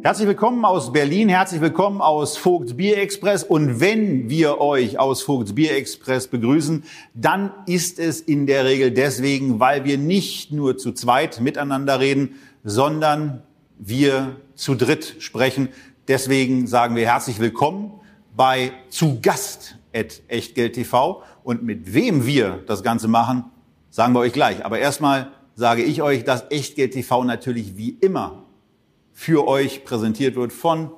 Herzlich willkommen aus Berlin, herzlich willkommen aus Vogts Bier Express. Und wenn wir euch aus Vogts Bier Express begrüßen, dann ist es in der Regel deswegen, weil wir nicht nur zu zweit miteinander reden, sondern wir zu dritt sprechen. Deswegen sagen wir herzlich willkommen bei Zu Gast at Echtgeld TV. Und mit wem wir das Ganze machen, sagen wir euch gleich. Aber erstmal sage ich euch, dass Echtgeld TV natürlich wie immer für euch präsentiert wird von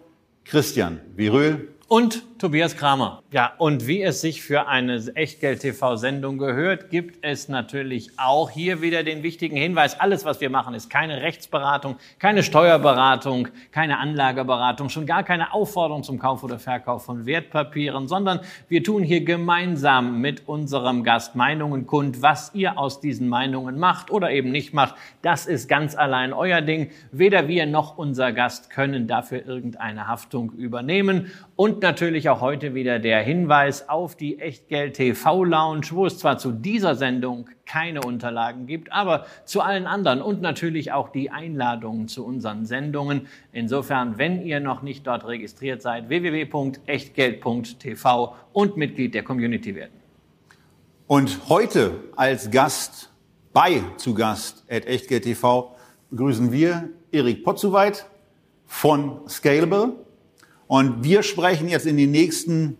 Christian Viröl und Tobias Kramer. Ja, und wie es sich für eine Echtgeld-TV-Sendung gehört, gibt es natürlich auch hier wieder den wichtigen Hinweis. Alles, was wir machen, ist keine Rechtsberatung, keine Steuerberatung, keine Anlageberatung, schon gar keine Aufforderung zum Kauf oder Verkauf von Wertpapieren, sondern wir tun hier gemeinsam mit unserem Gast Meinungen kund. Was ihr aus diesen Meinungen macht oder eben nicht macht, das ist ganz allein euer Ding. Weder wir noch unser Gast können dafür irgendeine Haftung übernehmen. Und natürlich auch heute wieder der Hinweis auf die Echtgeld TV Lounge, wo es zwar zu dieser Sendung keine Unterlagen gibt, aber zu allen anderen und natürlich auch die Einladungen zu unseren Sendungen. Insofern, wenn ihr noch nicht dort registriert seid, www.echtgeld.tv und Mitglied der Community werden. Und heute als Gast bei zu Gast at Echtgeld TV begrüßen wir Erik Potzuweit von Scalable. Und wir sprechen jetzt in den nächsten,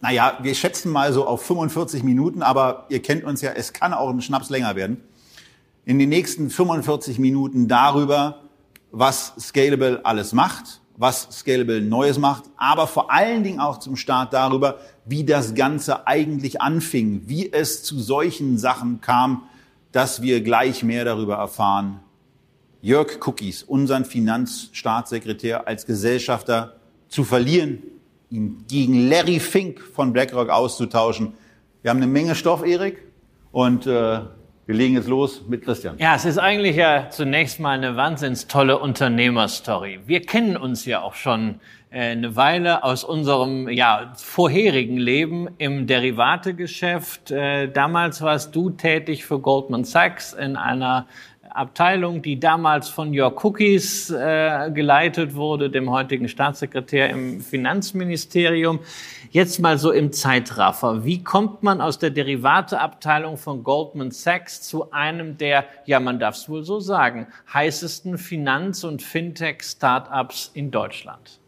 naja, wir schätzen mal so auf 45 Minuten, aber ihr kennt uns ja, es kann auch ein Schnaps länger werden. In den nächsten 45 Minuten darüber, was Scalable alles macht, was Scalable Neues macht, aber vor allen Dingen auch zum Start darüber, wie das Ganze eigentlich anfing, wie es zu solchen Sachen kam, dass wir gleich mehr darüber erfahren, Jörg Cookies, unseren Finanzstaatssekretär, als Gesellschafter zu verlieren, ihn gegen Larry Fink von BlackRock auszutauschen. Wir haben eine Menge Stoff, Erik, und äh, wir legen jetzt los mit Christian. Ja, es ist eigentlich ja zunächst mal eine wahnsinns tolle Unternehmerstory. Wir kennen uns ja auch schon äh, eine Weile aus unserem ja, vorherigen Leben im Derivategeschäft. Äh, damals warst du tätig für Goldman Sachs in einer Abteilung, die damals von Jörg Cookies äh, geleitet wurde, dem heutigen Staatssekretär im Finanzministerium. Jetzt mal so im Zeitraffer. Wie kommt man aus der Derivateabteilung von Goldman Sachs zu einem der, ja man darf es wohl so sagen, heißesten Finanz- und Fintech-Startups in Deutschland?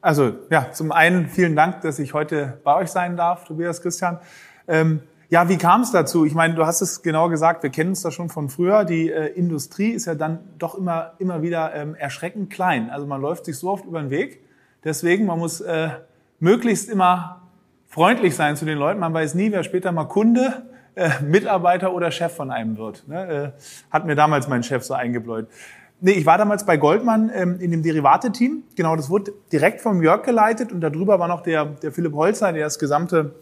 Also ja, zum einen vielen Dank, dass ich heute bei euch sein darf, Tobias Christian. Ähm, ja, wie kam es dazu? Ich meine, du hast es genau gesagt, wir kennen uns da schon von früher. Die äh, Industrie ist ja dann doch immer, immer wieder ähm, erschreckend klein. Also man läuft sich so oft über den Weg. Deswegen, man muss äh, möglichst immer freundlich sein zu den Leuten. Man weiß nie, wer später mal Kunde, äh, Mitarbeiter oder Chef von einem wird. Ne? Äh, hat mir damals mein Chef so eingebläut. Nee, ich war damals bei Goldman ähm, in dem Derivate-Team. Genau, das wurde direkt vom Jörg geleitet und darüber war noch der, der Philipp Holzer, der das gesamte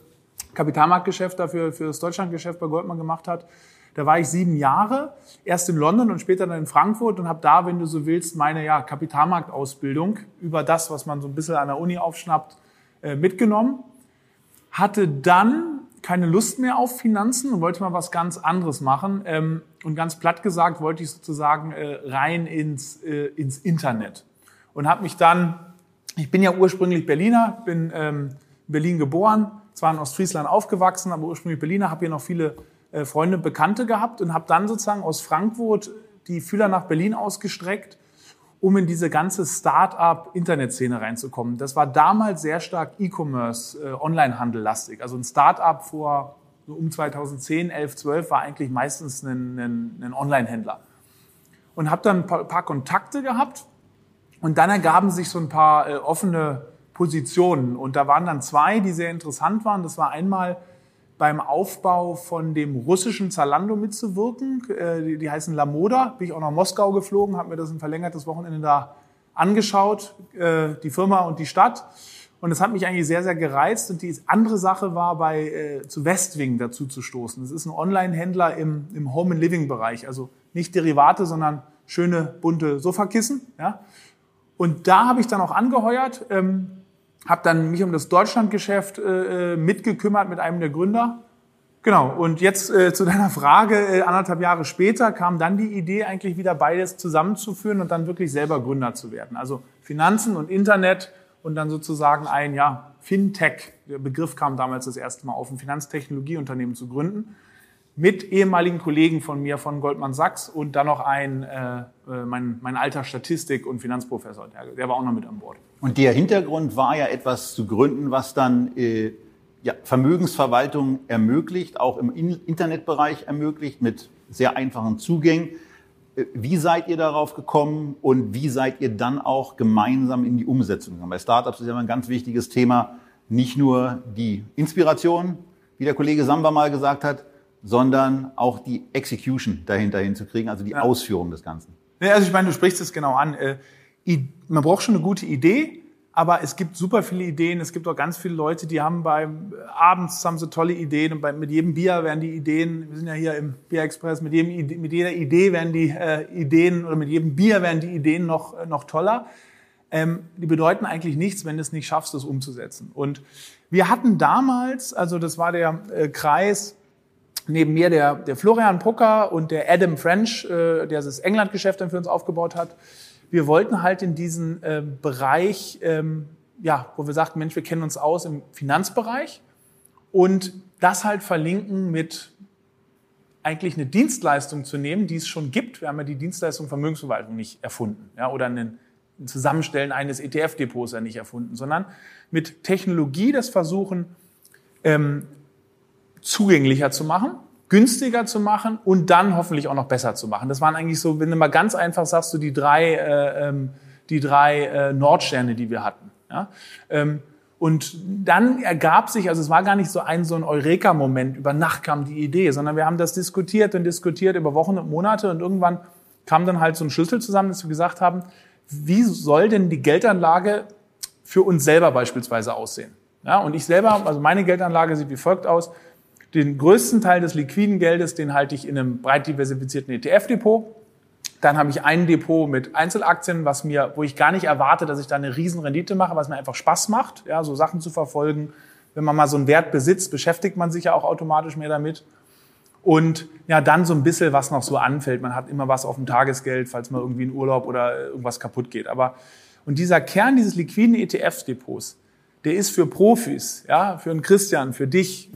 Kapitalmarktgeschäft dafür für das Deutschlandgeschäft bei Goldman gemacht hat. Da war ich sieben Jahre, erst in London und später dann in Frankfurt und habe da, wenn du so willst, meine ja, Kapitalmarktausbildung über das, was man so ein bisschen an der Uni aufschnappt, äh, mitgenommen. Hatte dann keine Lust mehr auf Finanzen und wollte mal was ganz anderes machen. Ähm, und ganz platt gesagt wollte ich sozusagen äh, rein ins, äh, ins Internet. Und habe mich dann, ich bin ja ursprünglich Berliner, bin ähm, in Berlin geboren, zwar in Ostfriesland aufgewachsen, aber ursprünglich Berliner, habe hier noch viele äh, Freunde, Bekannte gehabt und habe dann sozusagen aus Frankfurt die Fühler nach Berlin ausgestreckt, um in diese ganze Start-up-Internet-Szene reinzukommen. Das war damals sehr stark E-Commerce, äh, Online-Handel lastig. Also ein Start-up vor so um 2010, 11, 12 war eigentlich meistens ein, ein, ein Online-Händler. Und habe dann ein paar, paar, Kontakte gehabt und dann ergaben sich so ein paar äh, offene Positionen. Und da waren dann zwei, die sehr interessant waren. Das war einmal beim Aufbau von dem russischen Zalando mitzuwirken. Äh, die, die heißen Lamoda. Bin ich auch nach Moskau geflogen, habe mir das ein verlängertes Wochenende da angeschaut, äh, die Firma und die Stadt. Und das hat mich eigentlich sehr, sehr gereizt. Und die andere Sache war, bei äh, zu Westwing dazu zu stoßen. Das ist ein Online-Händler im, im Home and Living Bereich. Also nicht Derivate, sondern schöne bunte Sofakissen. Ja. Und da habe ich dann auch angeheuert, ähm, habe dann mich um das Deutschlandgeschäft äh, äh, mitgekümmert mit einem der Gründer. Genau, und jetzt äh, zu deiner Frage, äh, anderthalb Jahre später kam dann die Idee, eigentlich wieder beides zusammenzuführen und dann wirklich selber Gründer zu werden. Also Finanzen und Internet und dann sozusagen ein ja, Fintech, der Begriff kam damals das erste Mal auf, ein Finanztechnologieunternehmen zu gründen, mit ehemaligen Kollegen von mir von Goldman Sachs und dann noch ein, äh, äh, mein, mein alter Statistik- und Finanzprofessor, der, der war auch noch mit an Bord. Und der Hintergrund war ja etwas zu gründen, was dann äh, ja, Vermögensverwaltung ermöglicht, auch im Internetbereich ermöglicht, mit sehr einfachen Zugängen. Äh, wie seid ihr darauf gekommen und wie seid ihr dann auch gemeinsam in die Umsetzung gekommen? Bei Startups ist ja immer ein ganz wichtiges Thema, nicht nur die Inspiration, wie der Kollege Samba mal gesagt hat, sondern auch die Execution dahinter hinzukriegen, also die ja. Ausführung des Ganzen. Ja, also ich meine, du sprichst es genau an. Äh, man braucht schon eine gute Idee, aber es gibt super viele Ideen. Es gibt auch ganz viele Leute, die haben beim abends haben sie tolle Ideen und bei, mit jedem Bier werden die Ideen. Wir sind ja hier im Bier Express. Mit jedem mit jeder Idee werden die äh, Ideen oder mit jedem Bier werden die Ideen noch noch toller. Ähm, die bedeuten eigentlich nichts, wenn du es nicht schaffst, das umzusetzen. Und wir hatten damals, also das war der äh, Kreis neben mir der, der Florian Pucker und der Adam French, äh, der das England-Geschäft dann für uns aufgebaut hat wir wollten halt in diesen äh, Bereich, ähm, ja, wo wir sagten, Mensch, wir kennen uns aus im Finanzbereich und das halt verlinken mit eigentlich eine Dienstleistung zu nehmen, die es schon gibt. Wir haben ja die Dienstleistung Vermögensverwaltung nicht erfunden, ja, oder ein Zusammenstellen eines ETF-Depots ja nicht erfunden, sondern mit Technologie das versuchen, ähm, zugänglicher zu machen günstiger zu machen und dann hoffentlich auch noch besser zu machen. Das waren eigentlich so, wenn du mal ganz einfach sagst, so die drei, äh, ähm, die drei äh, Nordsterne, die wir hatten. Ja? Ähm, und dann ergab sich, also es war gar nicht so ein so ein Eureka-Moment, über Nacht kam die Idee, sondern wir haben das diskutiert und diskutiert über Wochen und Monate und irgendwann kam dann halt so ein Schlüssel zusammen, dass wir gesagt haben, wie soll denn die Geldanlage für uns selber beispielsweise aussehen? Ja, und ich selber, also meine Geldanlage sieht wie folgt aus. Den größten Teil des liquiden Geldes, den halte ich in einem breit diversifizierten ETF-Depot. Dann habe ich ein Depot mit Einzelaktien, was mir, wo ich gar nicht erwarte, dass ich da eine riesen Rendite mache, was mir einfach Spaß macht, ja, so Sachen zu verfolgen. Wenn man mal so einen Wert besitzt, beschäftigt man sich ja auch automatisch mehr damit. Und ja, dann so ein bisschen, was noch so anfällt. Man hat immer was auf dem Tagesgeld, falls mal irgendwie in Urlaub oder irgendwas kaputt geht. Aber, und dieser Kern dieses liquiden ETF-Depots, der ist für Profis, ja, für einen Christian, für dich,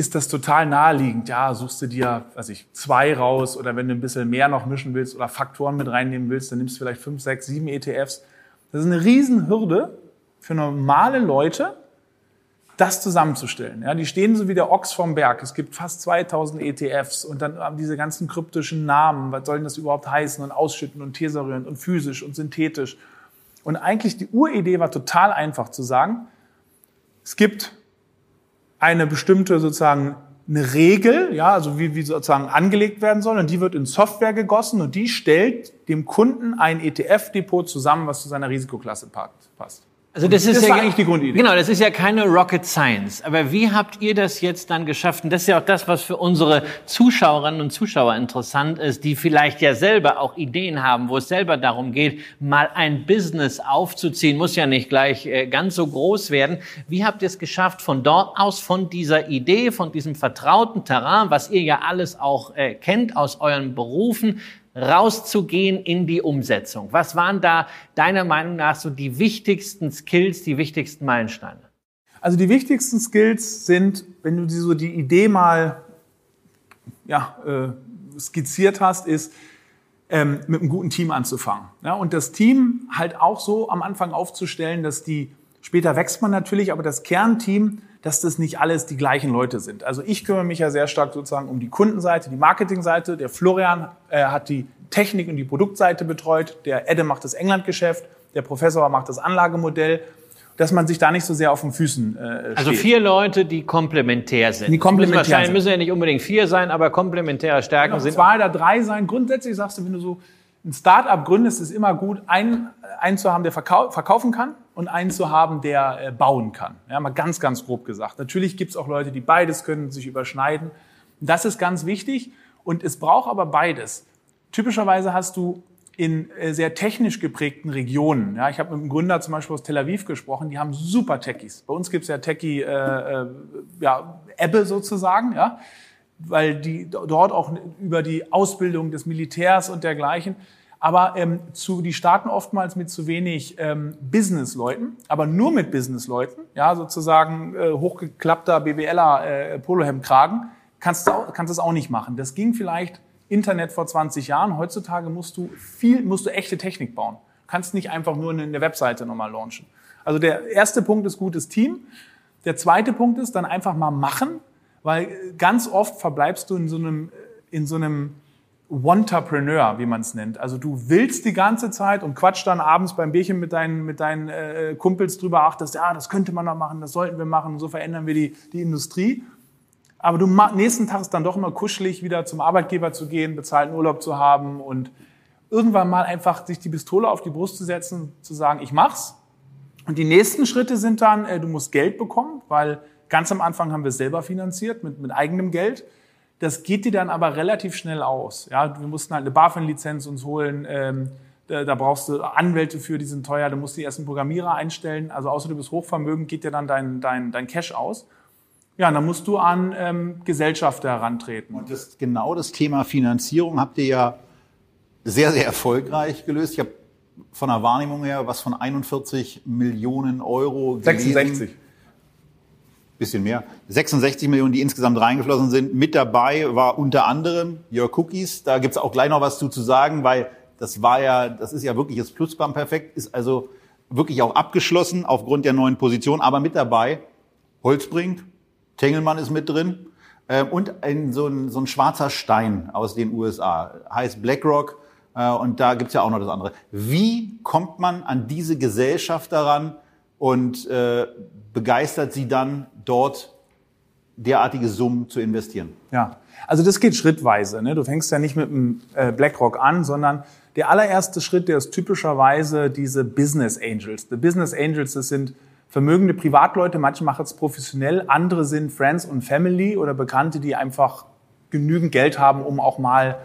ist das total naheliegend. Ja, suchst du dir, weiß ich, zwei raus oder wenn du ein bisschen mehr noch mischen willst oder Faktoren mit reinnehmen willst, dann nimmst du vielleicht fünf, sechs, sieben ETFs. Das ist eine Riesenhürde für normale Leute, das zusammenzustellen. Ja, die stehen so wie der Ochs vom Berg. Es gibt fast 2000 ETFs und dann haben diese ganzen kryptischen Namen. Was soll denn das überhaupt heißen? Und ausschütten und tesorieren und physisch und synthetisch. Und eigentlich die Uridee war total einfach zu sagen, es gibt eine bestimmte sozusagen eine Regel, ja, also wie, wie sozusagen angelegt werden soll, und die wird in Software gegossen und die stellt dem Kunden ein ETF-Depot zusammen, was zu seiner Risikoklasse passt. Also das ist das ja eigentlich die Grundidee. Genau, das ist ja keine Rocket Science. Aber wie habt ihr das jetzt dann geschafft? Und das ist ja auch das, was für unsere Zuschauerinnen und Zuschauer interessant ist, die vielleicht ja selber auch Ideen haben, wo es selber darum geht, mal ein Business aufzuziehen. Muss ja nicht gleich äh, ganz so groß werden. Wie habt ihr es geschafft, von dort aus, von dieser Idee, von diesem vertrauten Terrain, was ihr ja alles auch äh, kennt aus euren Berufen, rauszugehen in die Umsetzung? Was waren da deiner Meinung nach so die wichtigsten Skills, die wichtigsten Meilensteine? Also die wichtigsten Skills sind, wenn du so die Idee mal ja, äh, skizziert hast, ist, ähm, mit einem guten Team anzufangen. Ja, und das Team halt auch so am Anfang aufzustellen, dass die, später wächst man natürlich, aber das Kernteam dass das nicht alles die gleichen Leute sind. Also ich kümmere mich ja sehr stark sozusagen um die Kundenseite, die Marketingseite. Der Florian äh, hat die Technik und die Produktseite betreut. Der Edde macht das Englandgeschäft. Der Professor macht das Anlagemodell dass man sich da nicht so sehr auf den Füßen äh, steht. Also vier Leute, die komplementär sind. Die komplementär wahrscheinlich sind. müssen ja nicht unbedingt vier sein, aber komplementäre Stärken genau, sind. Zwei oder drei sein. Grundsätzlich sagst du, wenn du so ein Startup gründest, ist immer gut, einen, einen zu haben, der verkau verkaufen kann und einen zu haben, der äh, bauen kann. Ja, mal ganz, ganz grob gesagt. Natürlich gibt es auch Leute, die beides können, sich überschneiden. Das ist ganz wichtig und es braucht aber beides. Typischerweise hast du in äh, sehr technisch geprägten Regionen. Ja, ich habe mit einem Gründer zum Beispiel aus Tel Aviv gesprochen, die haben super Techies. Bei uns gibt es ja Techie, äh, äh, ja, Ebbe sozusagen, ja weil die dort auch über die Ausbildung des Militärs und dergleichen, aber ähm, zu, die starten oftmals mit zu wenig ähm, Businessleuten, aber nur mit Businessleuten, ja, sozusagen äh, hochgeklappter BWLer äh, Polohemdkragen, kannst du kannst das auch nicht machen. Das ging vielleicht Internet vor 20 Jahren. Heutzutage musst du viel, musst du echte Technik bauen. Kannst nicht einfach nur eine Webseite nochmal launchen. Also der erste Punkt ist gutes Team. Der zweite Punkt ist dann einfach mal machen weil ganz oft verbleibst du in so einem, in so einem Wantrepreneur, wie man es nennt. Also du willst die ganze Zeit und quatsch dann abends beim Bierchen mit deinen, mit deinen äh, Kumpels drüber, ach, das, ja, das könnte man noch machen, das sollten wir machen, so verändern wir die, die Industrie. Aber du nächsten Tag ist dann doch immer kuschelig, wieder zum Arbeitgeber zu gehen, bezahlten Urlaub zu haben und irgendwann mal einfach sich die Pistole auf die Brust zu setzen, zu sagen, ich mach's. Und die nächsten Schritte sind dann, äh, du musst Geld bekommen, weil Ganz am Anfang haben wir es selber finanziert mit, mit eigenem Geld. Das geht dir dann aber relativ schnell aus. Ja, wir mussten halt eine BaFin-Lizenz uns holen. Ähm, da, da, brauchst du Anwälte für, die sind teuer. Du musst die ersten Programmierer einstellen. Also außer du bist hochvermögend, geht dir dann dein, dein, dein Cash aus. Ja, dann musst du an ähm, Gesellschafter herantreten. Und das, genau das Thema Finanzierung habt ihr ja sehr, sehr erfolgreich gelöst. Ich habe von der Wahrnehmung her was von 41 Millionen Euro gelesen. 66 bisschen mehr, 66 Millionen, die insgesamt reingeflossen sind. Mit dabei war unter anderem Your Cookies. Da gibt's auch gleich noch was zu, zu sagen, weil das war ja, das ist ja wirklich das Plusquamperfekt, ist also wirklich auch abgeschlossen aufgrund der neuen Position, aber mit dabei Holzbringt, Tengelmann ist mit drin äh, und ein, so, ein, so ein schwarzer Stein aus den USA, heißt BlackRock äh, und da gibt's ja auch noch das andere. Wie kommt man an diese Gesellschaft daran und äh, begeistert sie dann dort derartige Summen zu investieren? Ja, also das geht schrittweise. Ne? Du fängst ja nicht mit einem äh, BlackRock an, sondern der allererste Schritt, der ist typischerweise diese Business Angels. Die Business Angels, das sind vermögende Privatleute, manche machen es professionell, andere sind Friends und Family oder Bekannte, die einfach genügend Geld haben, um auch mal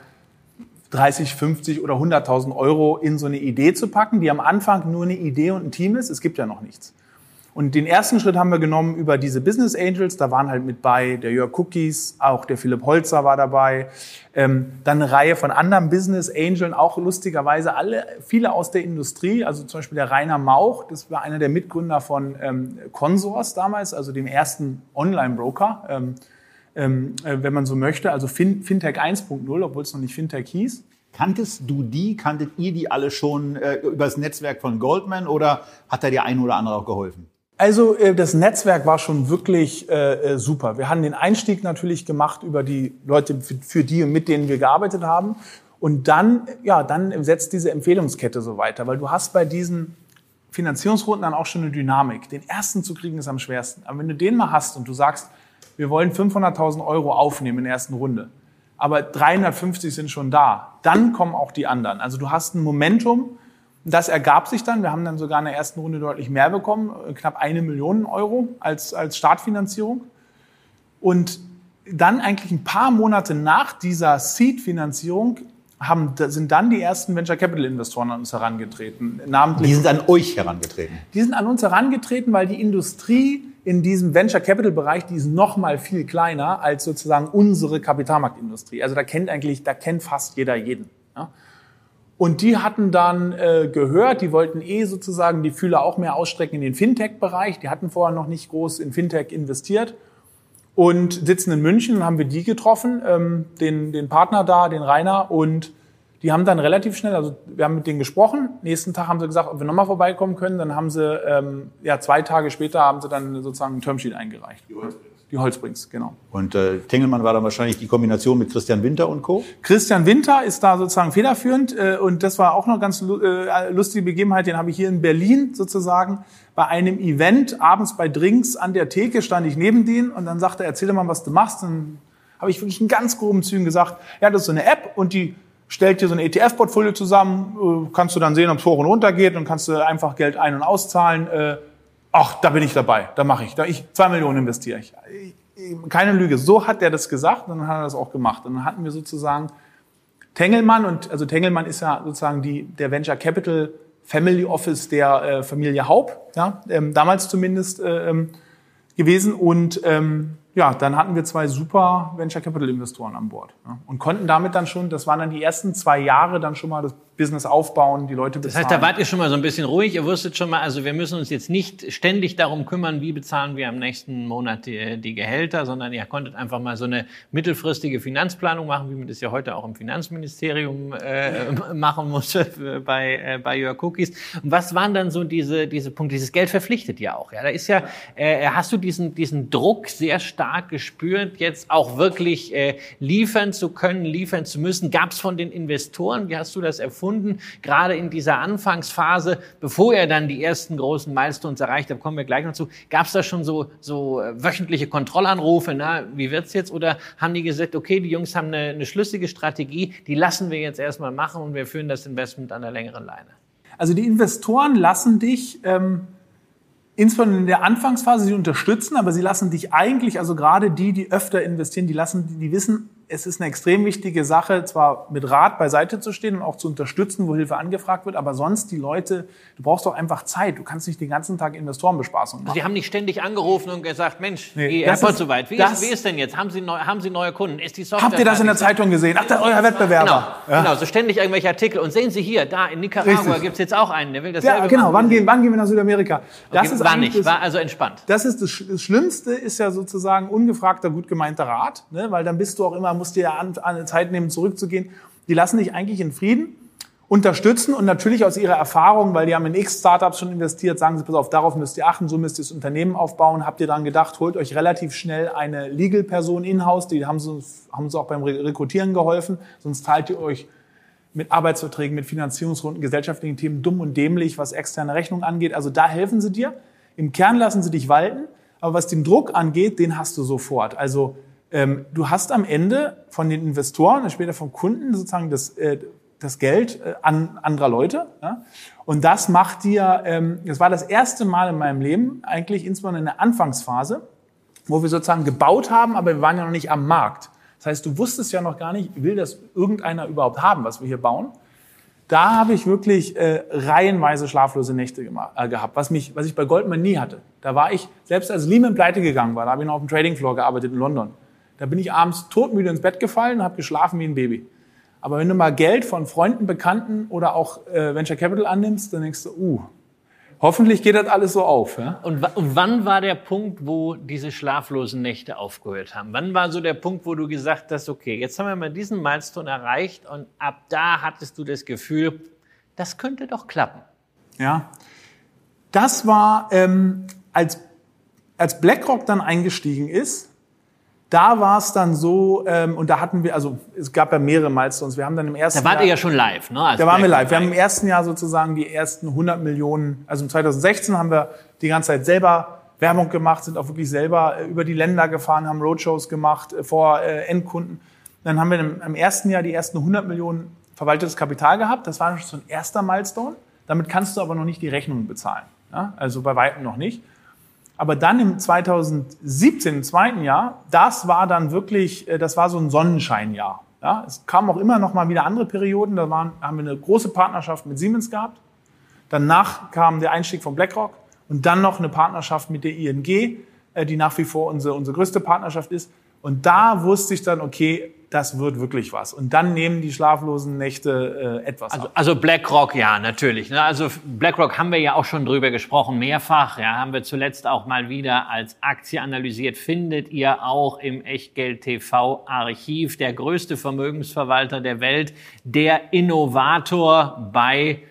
30, 50 oder 100.000 Euro in so eine Idee zu packen, die am Anfang nur eine Idee und ein Team ist. Es gibt ja noch nichts. Und den ersten Schritt haben wir genommen über diese Business Angels. Da waren halt mit bei der Jörg Cookies, auch der Philipp Holzer war dabei. Ähm, dann eine Reihe von anderen Business Angeln, auch lustigerweise alle, viele aus der Industrie. Also zum Beispiel der Rainer Mauch, das war einer der Mitgründer von ähm, Consors damals, also dem ersten Online-Broker, ähm, äh, wenn man so möchte. Also fin Fintech 1.0, obwohl es noch nicht Fintech hieß. Kanntest du die, kanntet ihr die alle schon äh, über das Netzwerk von Goldman oder hat da der ein oder andere auch geholfen? Also äh, das Netzwerk war schon wirklich äh, äh, super. Wir haben den Einstieg natürlich gemacht über die Leute, für die und mit denen wir gearbeitet haben. Und dann, ja, dann setzt diese Empfehlungskette so weiter, weil du hast bei diesen Finanzierungsrunden dann auch schon eine Dynamik. Den ersten zu kriegen ist am schwersten. Aber wenn du den mal hast und du sagst, wir wollen 500.000 Euro aufnehmen in der ersten Runde, aber 350 sind schon da, dann kommen auch die anderen. Also du hast ein Momentum, das ergab sich dann. Wir haben dann sogar in der ersten Runde deutlich mehr bekommen, knapp eine Million Euro als, als Startfinanzierung. Und dann eigentlich ein paar Monate nach dieser Seed-Finanzierung haben, sind dann die ersten Venture Capital Investoren an uns herangetreten. Namentlich, die sind an euch herangetreten? Die sind an uns herangetreten, weil die Industrie in diesem Venture Capital Bereich, die ist noch mal viel kleiner als sozusagen unsere Kapitalmarktindustrie. Also da kennt eigentlich, da kennt fast jeder jeden. Ja? Und die hatten dann äh, gehört, die wollten eh sozusagen die Fühler auch mehr ausstrecken in den Fintech-Bereich. Die hatten vorher noch nicht groß in Fintech investiert und sitzen in München. Dann haben wir die getroffen, ähm, den, den Partner da, den Rainer, und die haben dann relativ schnell, also wir haben mit denen gesprochen. Nächsten Tag haben sie gesagt, ob wir nochmal vorbeikommen können. Dann haben sie, ähm, ja, zwei Tage später haben sie dann sozusagen ein Termsheet eingereicht. Die die Holzbrings, genau. Und äh, Tengelmann war dann wahrscheinlich die Kombination mit Christian Winter und Co. Christian Winter ist da sozusagen federführend äh, und das war auch noch ganz äh, lustige Begebenheit. Den habe ich hier in Berlin sozusagen bei einem Event abends bei Drinks an der Theke stand ich neben denen und dann sagte er, erzähl mal, was du machst. Und dann habe ich wirklich in ganz groben Zügen gesagt, ja, das ist so eine App und die stellt dir so ein ETF-Portfolio zusammen, äh, kannst du dann sehen, ob es hoch und runter geht und kannst du einfach Geld ein- und auszahlen. Ach, da bin ich dabei, da mache ich, da ich zwei Millionen investiere ich. Keine Lüge, so hat er das gesagt und dann hat er das auch gemacht. Und dann hatten wir sozusagen Tengelmann und also Tengelmann ist ja sozusagen die, der Venture Capital Family Office der äh, Familie Haub, ja, ähm, damals zumindest äh, ähm, gewesen und ähm, ja, dann hatten wir zwei super Venture Capital Investoren an Bord ja, und konnten damit dann schon, das waren dann die ersten zwei Jahre dann schon mal das Business aufbauen, die Leute bezahlen. Das heißt, da wart ihr schon mal so ein bisschen ruhig. Ihr wusstet schon mal, also wir müssen uns jetzt nicht ständig darum kümmern, wie bezahlen wir am nächsten Monat die, die Gehälter, sondern ihr konntet einfach mal so eine mittelfristige Finanzplanung machen, wie man das ja heute auch im Finanzministerium äh, machen muss äh, bei, äh, bei Your Cookies. Und was waren dann so diese, diese Punkte? Dieses Geld verpflichtet ja auch. Ja, da ist ja, äh, hast du diesen, diesen Druck sehr stark gespürt, jetzt auch wirklich äh, liefern zu können, liefern zu müssen. Gab es von den Investoren, wie hast du das erfunden? gerade in dieser Anfangsphase, bevor er dann die ersten großen Milestones erreicht hat, kommen wir gleich noch zu, gab es da schon so, so äh, wöchentliche Kontrollanrufe, na, wie wird's jetzt? Oder haben die gesagt, okay, die Jungs haben eine, eine schlüssige Strategie, die lassen wir jetzt erstmal machen und wir führen das Investment an der längeren Leine? Also die Investoren lassen dich ähm, insbesondere in der Anfangsphase sie unterstützen, aber sie lassen dich eigentlich, also gerade die, die öfter investieren, die lassen, die, wissen, es ist eine extrem wichtige Sache, zwar mit Rat beiseite zu stehen und auch zu unterstützen, wo Hilfe angefragt wird, aber sonst die Leute, du brauchst doch einfach Zeit. Du kannst nicht den ganzen Tag Investorenbespaßung machen. Sie haben nicht ständig angerufen und gesagt, Mensch, nee, Herr Potzowait, wie, ist, wie ist denn jetzt? Haben Sie, neu, haben Sie neue Kunden? Ist die Software Habt ihr das in der Zeitung gesehen? Ach, da, euer Wettbewerber. Genau, ja. genau, so ständig irgendwelche Artikel. Und sehen Sie hier, da in Nicaragua gibt es jetzt auch einen, der will das Ja, genau, wann gehen, wann gehen wir nach Südamerika? Das okay, ist war nicht, das, war also entspannt. Das ist das, das Schlimmste, ist ja sozusagen ungefragter, gut gemeinter Rat, ne? weil dann bist du auch immer, musst dir ja an, an Zeit nehmen, zurückzugehen. Die lassen dich eigentlich in Frieden, unterstützen und natürlich aus ihrer Erfahrung, weil die haben in x Startups schon investiert, sagen sie, pass auf, darauf müsst ihr achten, so müsst ihr das Unternehmen aufbauen. Habt ihr dann gedacht, holt euch relativ schnell eine Legal-Person in-house, die haben uns, haben uns auch beim Rekrutieren geholfen, sonst teilt ihr euch mit Arbeitsverträgen, mit Finanzierungsrunden, gesellschaftlichen Themen dumm und dämlich, was externe Rechnung angeht. Also da helfen sie dir. Im Kern lassen sie dich walten, aber was den Druck angeht, den hast du sofort. Also ähm, du hast am Ende von den Investoren später vom Kunden sozusagen das, äh, das Geld äh, an anderer Leute. Ja? Und das macht dir, ähm, das war das erste Mal in meinem Leben, eigentlich insbesondere in der Anfangsphase, wo wir sozusagen gebaut haben, aber wir waren ja noch nicht am Markt. Das heißt, du wusstest ja noch gar nicht, will das irgendeiner überhaupt haben, was wir hier bauen. Da habe ich wirklich äh, reihenweise schlaflose Nächte gemacht, äh, gehabt, was, mich, was ich bei Goldman nie hatte. Da war ich, selbst als Lehman pleite gegangen war, da habe ich noch auf dem Trading Floor gearbeitet in London. Da bin ich abends todmüde ins Bett gefallen und habe geschlafen wie ein Baby. Aber wenn du mal Geld von Freunden, Bekannten oder auch äh, Venture Capital annimmst, dann denkst du, uh, hoffentlich geht das alles so auf. Ja? Und, und wann war der Punkt, wo diese schlaflosen Nächte aufgehört haben? Wann war so der Punkt, wo du gesagt hast, okay, jetzt haben wir mal diesen Milestone erreicht und ab da hattest du das Gefühl, das könnte doch klappen? Ja, das war, ähm, als, als BlackRock dann eingestiegen ist, da war es dann so, ähm, und da hatten wir, also es gab ja mehrere Milestones. Wir haben dann im ersten Da wart Jahr, ihr ja schon live, ne? da waren wir live. Wir haben im ersten Jahr sozusagen die ersten 100 Millionen, also 2016 haben wir die ganze Zeit selber Werbung gemacht, sind auch wirklich selber äh, über die Länder gefahren, haben Roadshows gemacht äh, vor äh, Endkunden. Dann haben wir im, im ersten Jahr die ersten 100 Millionen verwaltetes Kapital gehabt. Das war schon so ein erster Milestone. Damit kannst du aber noch nicht die Rechnungen bezahlen. Ja? Also bei weitem noch nicht. Aber dann im 2017, im zweiten Jahr, das war dann wirklich, äh, das war so ein Sonnenscheinjahr. Ja, es kamen auch immer noch mal wieder andere Perioden. Da waren, haben wir eine große Partnerschaft mit Siemens gehabt. Danach kam der Einstieg von BlackRock und dann noch eine Partnerschaft mit der ING, äh, die nach wie vor unsere, unsere größte Partnerschaft ist. Und da wusste ich dann, okay, das wird wirklich was. Und dann nehmen die schlaflosen Nächte äh, etwas also, ab. Also BlackRock, ja, natürlich. Ne? Also BlackRock haben wir ja auch schon drüber gesprochen, mehrfach. Ja, haben wir zuletzt auch mal wieder als Aktie analysiert. Findet ihr auch im Echtgeld TV Archiv. Der größte Vermögensverwalter der Welt, der Innovator bei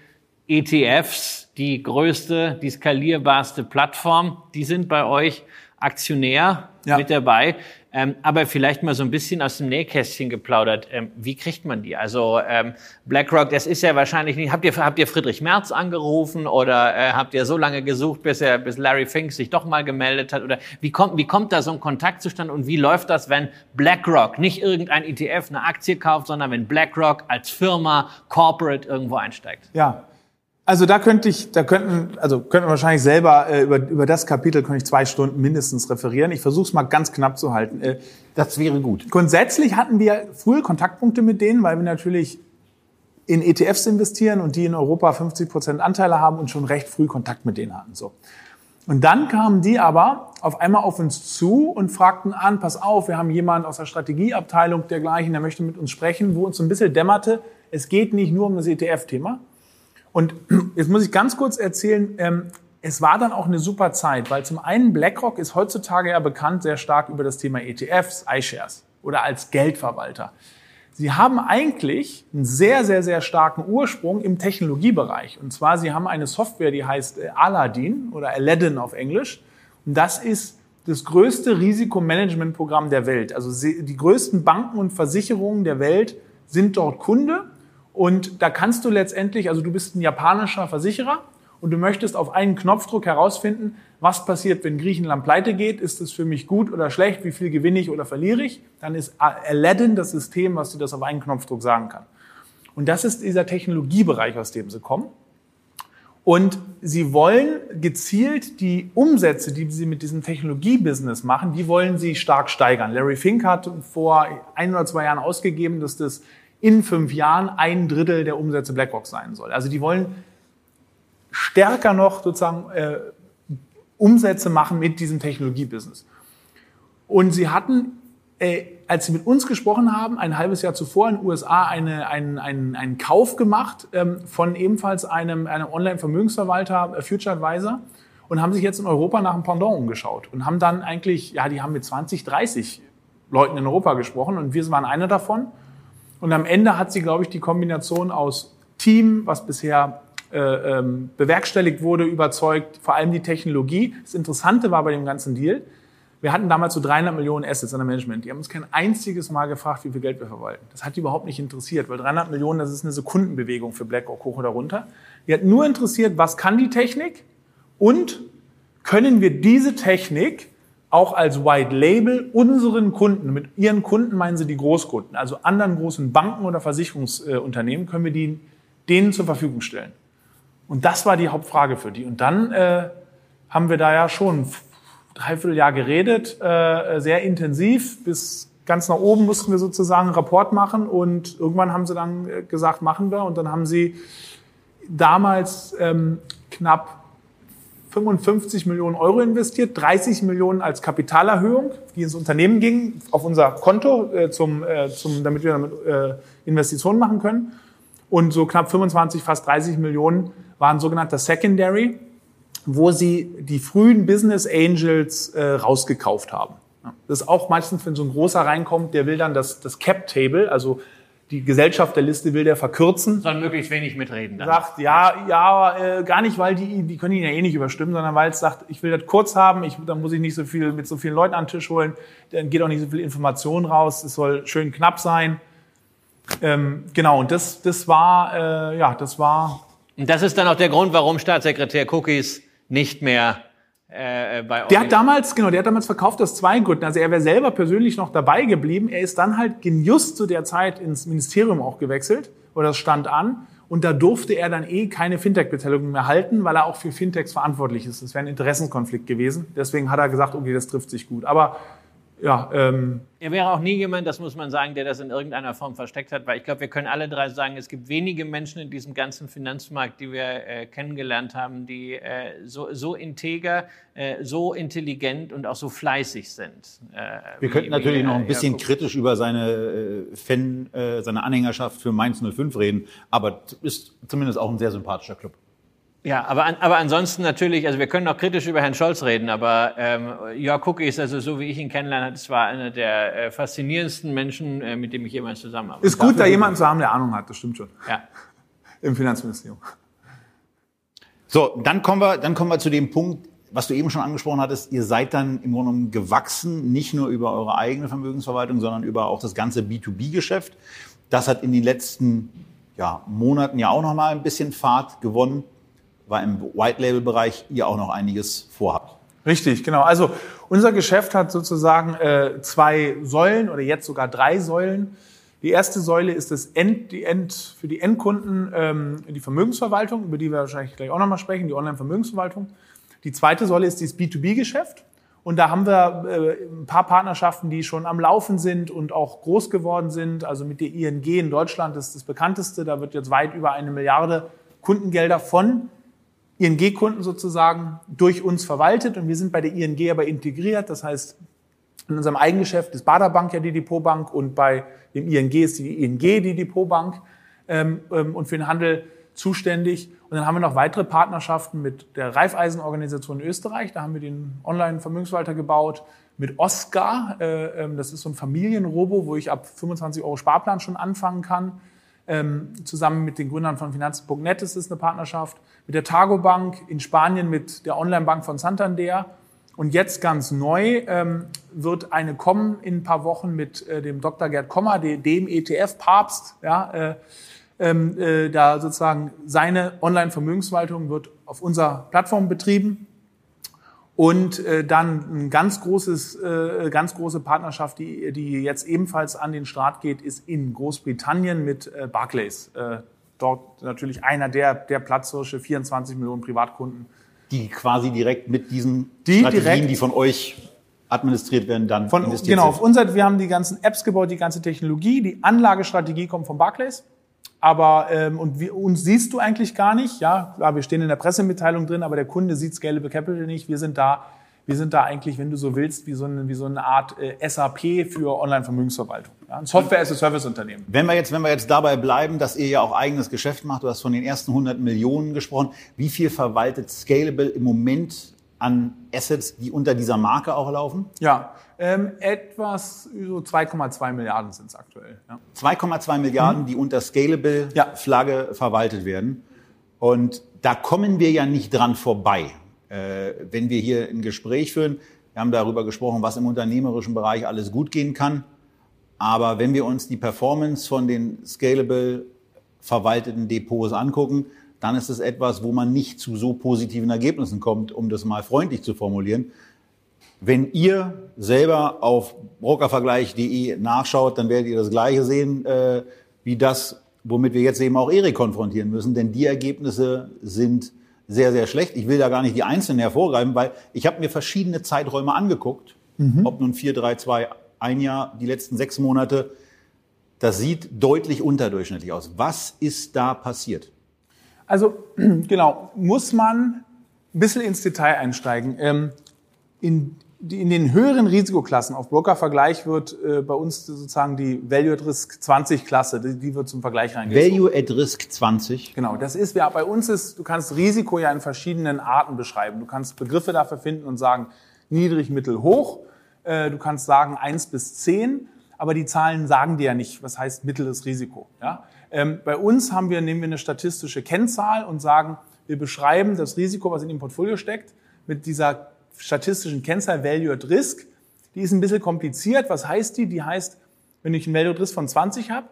ETFs, die größte, die skalierbarste Plattform. Die sind bei euch Aktionär ja. mit dabei. Ähm, aber vielleicht mal so ein bisschen aus dem Nähkästchen geplaudert. Ähm, wie kriegt man die? Also ähm, BlackRock, das ist ja wahrscheinlich nicht. Habt ihr, habt ihr Friedrich Merz angerufen oder äh, habt ihr so lange gesucht, bis er, bis Larry Fink sich doch mal gemeldet hat? Oder wie kommt, wie kommt da so ein Kontakt zustande und wie läuft das, wenn BlackRock nicht irgendein ETF, eine Aktie kauft, sondern wenn BlackRock als Firma, Corporate irgendwo einsteigt? Ja. Also da könnte ich, da könnten, also könnten wir wahrscheinlich selber äh, über, über das Kapitel könnte ich zwei Stunden mindestens referieren. Ich versuche es mal ganz knapp zu halten. Äh, Das wäre gut. Grundsätzlich hatten wir frühe Kontaktpunkte mit denen, weil wir natürlich in ETFs investieren und die in Europa 50 Prozent Anteile haben und schon recht früh Kontakt mit denen hatten. So. Und dann kamen die aber auf einmal auf uns zu und fragten an, pass auf, wir haben jemanden aus der Strategieabteilung dergleichen, der möchte mit uns sprechen, wo uns so ein bisschen dämmerte, es geht nicht nur um das ETF-Thema. Und jetzt muss ich ganz kurz erzählen, ähm, es war dann auch eine super Zeit, weil zum einen BlackRock ist heutzutage ja bekannt sehr stark über das Thema ETFs, iShares oder als Geldverwalter. Sie haben eigentlich einen sehr, sehr, sehr starken Ursprung im Technologiebereich. Und zwar, Sie haben eine Software, die heißt äh, Aladdin oder Aladdin auf Englisch. Und das ist das größte Risikomanagementprogramm der Welt. Also die größten Banken und Versicherungen der Welt sind dort Kunde. Und da kannst du letztendlich, also du bist ein japanischer Versicherer und du möchtest auf einen Knopfdruck herausfinden, was passiert, wenn Griechenland pleite geht. Ist es für mich gut oder schlecht? Wie viel gewinne ich oder verliere ich? Dann ist Aladdin das System, was dir das auf einen Knopfdruck sagen kann. Und das ist dieser Technologiebereich, aus dem sie kommen. Und sie wollen gezielt die Umsätze, die sie mit diesem Technologiebusiness machen, die wollen sie stark steigern. Larry Fink hat vor ein oder zwei Jahren ausgegeben, dass das in fünf Jahren ein Drittel der Umsätze BlackRock sein soll. Also die wollen stärker noch sozusagen äh, Umsätze machen mit diesem Technologiebusiness. Und sie hatten, äh, als sie mit uns gesprochen haben, ein halbes Jahr zuvor in den USA eine, einen, einen, einen Kauf gemacht ähm, von ebenfalls einem, einem Online-Vermögensverwalter, äh, Future Advisor, und haben sich jetzt in Europa nach einem Pendant umgeschaut und haben dann eigentlich, ja, die haben mit 20, 30 Leuten in Europa gesprochen und wir waren einer davon. Und am Ende hat sie, glaube ich, die Kombination aus Team, was bisher äh, ähm, bewerkstelligt wurde, überzeugt, vor allem die Technologie. Das Interessante war bei dem ganzen Deal, wir hatten damals so 300 Millionen Assets under Management. Die haben uns kein einziges Mal gefragt, wie viel Geld wir verwalten. Das hat die überhaupt nicht interessiert, weil 300 Millionen, das ist eine Sekundenbewegung für BlackRock hoch oder runter. Die hat nur interessiert, was kann die Technik und können wir diese Technik auch als White Label unseren Kunden, mit ihren Kunden meinen sie die Großkunden, also anderen großen Banken oder Versicherungsunternehmen, können wir die denen zur Verfügung stellen. Und das war die Hauptfrage für die. Und dann äh, haben wir da ja schon dreiviertel Jahr geredet, äh, sehr intensiv, bis ganz nach oben mussten wir sozusagen einen Rapport machen und irgendwann haben sie dann äh, gesagt, machen wir. Und dann haben sie damals ähm, knapp 55 Millionen Euro investiert, 30 Millionen als Kapitalerhöhung, die ins Unternehmen ging, auf unser Konto, äh, zum, äh, zum, damit wir damit äh, Investitionen machen können. Und so knapp 25, fast 30 Millionen waren sogenannter Secondary, wo sie die frühen Business Angels äh, rausgekauft haben. Das ist auch meistens, wenn so ein großer reinkommt, der will dann das, das Cap-Table, also die Gesellschafterliste will der verkürzen. Soll möglichst wenig mitreden. Dann. Sagt, ja, ja, äh, gar nicht, weil die, die können ihn ja eh nicht überstimmen, sondern weil es sagt, ich will das kurz haben, ich, dann muss ich nicht so viel mit so vielen Leuten an den Tisch holen, dann geht auch nicht so viel Information raus, es soll schön knapp sein. Ähm, genau, und das, das war, äh, ja, das war. Und das ist dann auch der Grund, warum Staatssekretär Cookies nicht mehr äh, euch. Der hat damals, genau, der hat damals verkauft aus zwei Gründen. Also er wäre selber persönlich noch dabei geblieben. Er ist dann halt just zu der Zeit ins Ministerium auch gewechselt, oder das stand an. Und da durfte er dann eh keine Fintech-Beteiligung mehr halten, weil er auch für Fintechs verantwortlich ist. Das wäre ein Interessenkonflikt gewesen. Deswegen hat er gesagt, okay, das trifft sich gut. Aber ja, ähm, er wäre auch nie jemand, das muss man sagen, der das in irgendeiner Form versteckt hat, weil ich glaube, wir können alle drei sagen, es gibt wenige Menschen in diesem ganzen Finanzmarkt, die wir äh, kennengelernt haben, die äh, so, so integer, äh, so intelligent und auch so fleißig sind. Äh, wir könnten natürlich wie, noch ein bisschen kritisch über seine äh, Fan, äh, seine Anhängerschaft für Mainz 05 reden, aber ist zumindest auch ein sehr sympathischer Club. Ja, aber, an, aber ansonsten natürlich, also wir können auch kritisch über Herrn Scholz reden, aber ähm, Jörg Cookie ist also so wie ich ihn kennenlerne, das war einer der äh, faszinierendsten Menschen, äh, mit dem ich jemals zusammenarbeite. Ist gut, da jemanden zu haben, der Ahnung hat, das stimmt schon. Ja. Im Finanzministerium. So, dann kommen wir, dann kommen wir zu dem Punkt, was du eben schon angesprochen hattest, ihr seid dann im Grunde genommen gewachsen, nicht nur über eure eigene Vermögensverwaltung, sondern über auch das ganze B2B-Geschäft. Das hat in den letzten ja, Monaten ja auch noch mal ein bisschen Fahrt gewonnen, weil im White-Label-Bereich ihr auch noch einiges vorhabt. Richtig, genau. Also unser Geschäft hat sozusagen äh, zwei Säulen oder jetzt sogar drei Säulen. Die erste Säule ist das End, die End, für die Endkunden ähm, die Vermögensverwaltung, über die wir wahrscheinlich gleich auch nochmal sprechen, die Online-Vermögensverwaltung. Die zweite Säule ist dieses B2B-Geschäft. Und da haben wir äh, ein paar Partnerschaften, die schon am Laufen sind und auch groß geworden sind. Also mit der ING in Deutschland ist das bekannteste. Da wird jetzt weit über eine Milliarde Kundengelder von ING-Kunden sozusagen durch uns verwaltet. Und wir sind bei der ING aber integriert. Das heißt, in unserem Eigengeschäft ist Baderbank ja die Depotbank und bei dem ING ist die ING die Depotbank ähm, ähm, und für den Handel zuständig. Und dann haben wir noch weitere Partnerschaften mit der Raiffeisenorganisation in Österreich. Da haben wir den Online-Vermögensverwalter gebaut. Mit Oscar, äh, ähm, das ist so ein Familienrobo, wo ich ab 25 Euro Sparplan schon anfangen kann. Ähm, zusammen mit den Gründern von Finanzen.net ist es eine Partnerschaft. Mit der Targo Bank in Spanien mit der Online-Bank von Santander. Und jetzt ganz neu ähm, wird eine kommen in ein paar Wochen mit äh, dem Dr. Gerd Kommer, dem ETF-Papst. Ja, äh, ähm, äh, da sozusagen seine Online-Vermögensverwaltung wird auf unserer Plattform betrieben. Und äh, dann ein ganz großes, äh, ganz große Partnerschaft, die, die jetzt ebenfalls an den Start geht, ist in Großbritannien mit äh, Barclays. Äh, dort natürlich einer der, der Platzhirsche, 24 Millionen Privatkunden. Die quasi direkt mit diesen die Strategien, direkt, die von euch administriert werden, dann von, investiert Genau, sind. auf unserer, wir haben die ganzen Apps gebaut, die ganze Technologie, die Anlagestrategie kommt von Barclays aber ähm, und wir, uns siehst du eigentlich gar nicht. Ja, klar, wir stehen in der Pressemitteilung drin, aber der Kunde sieht Scalable Capital nicht. Wir sind da, wir sind da eigentlich, wenn du so willst, wie so eine, wie so eine Art äh, SAP für Online-Vermögensverwaltung. Ja, ein Software-as-a-Service-Unternehmen. Wenn wir jetzt, wenn wir jetzt dabei bleiben, dass ihr ja auch eigenes Geschäft macht, du hast von den ersten 100 Millionen gesprochen. Wie viel verwaltet Scalable im Moment an Assets, die unter dieser Marke auch laufen? Ja, ähm, etwas, so 2,2 Milliarden sind es aktuell. Ja. 2,2 Milliarden, mhm. die unter Scalable-Flagge ja. verwaltet werden. Und da kommen wir ja nicht dran vorbei. Äh, wenn wir hier ein Gespräch führen, wir haben darüber gesprochen, was im unternehmerischen Bereich alles gut gehen kann. Aber wenn wir uns die Performance von den Scalable verwalteten Depots angucken, dann ist es etwas, wo man nicht zu so positiven Ergebnissen kommt, um das mal freundlich zu formulieren. Wenn ihr selber auf brokervergleich.de nachschaut, dann werdet ihr das Gleiche sehen, äh, wie das, womit wir jetzt eben auch Erik konfrontieren müssen. Denn die Ergebnisse sind sehr, sehr schlecht. Ich will da gar nicht die einzelnen hervorgreifen, weil ich habe mir verschiedene Zeiträume angeguckt. Mhm. Ob nun 4, 3, 2, ein Jahr, die letzten sechs Monate. Das sieht deutlich unterdurchschnittlich aus. Was ist da passiert? Also genau, muss man ein bisschen ins Detail einsteigen. Ähm, in in den höheren Risikoklassen auf Broker-Vergleich wird äh, bei uns sozusagen die Value at Risk 20 Klasse, die, die wird zum Vergleich reingezogen. Value at Risk 20? Genau, das ist, ja, bei uns ist, du kannst Risiko ja in verschiedenen Arten beschreiben. Du kannst Begriffe dafür finden und sagen niedrig, mittel, hoch. Äh, du kannst sagen eins bis zehn, aber die Zahlen sagen dir ja nicht, was heißt mittleres Risiko. Ja? Ähm, bei uns haben wir, nehmen wir eine statistische Kennzahl und sagen, wir beschreiben das Risiko, was in dem Portfolio steckt, mit dieser statistischen Kennzahl Value at Risk. Die ist ein bisschen kompliziert. Was heißt die? Die heißt, wenn ich ein Value at Risk von 20 habe,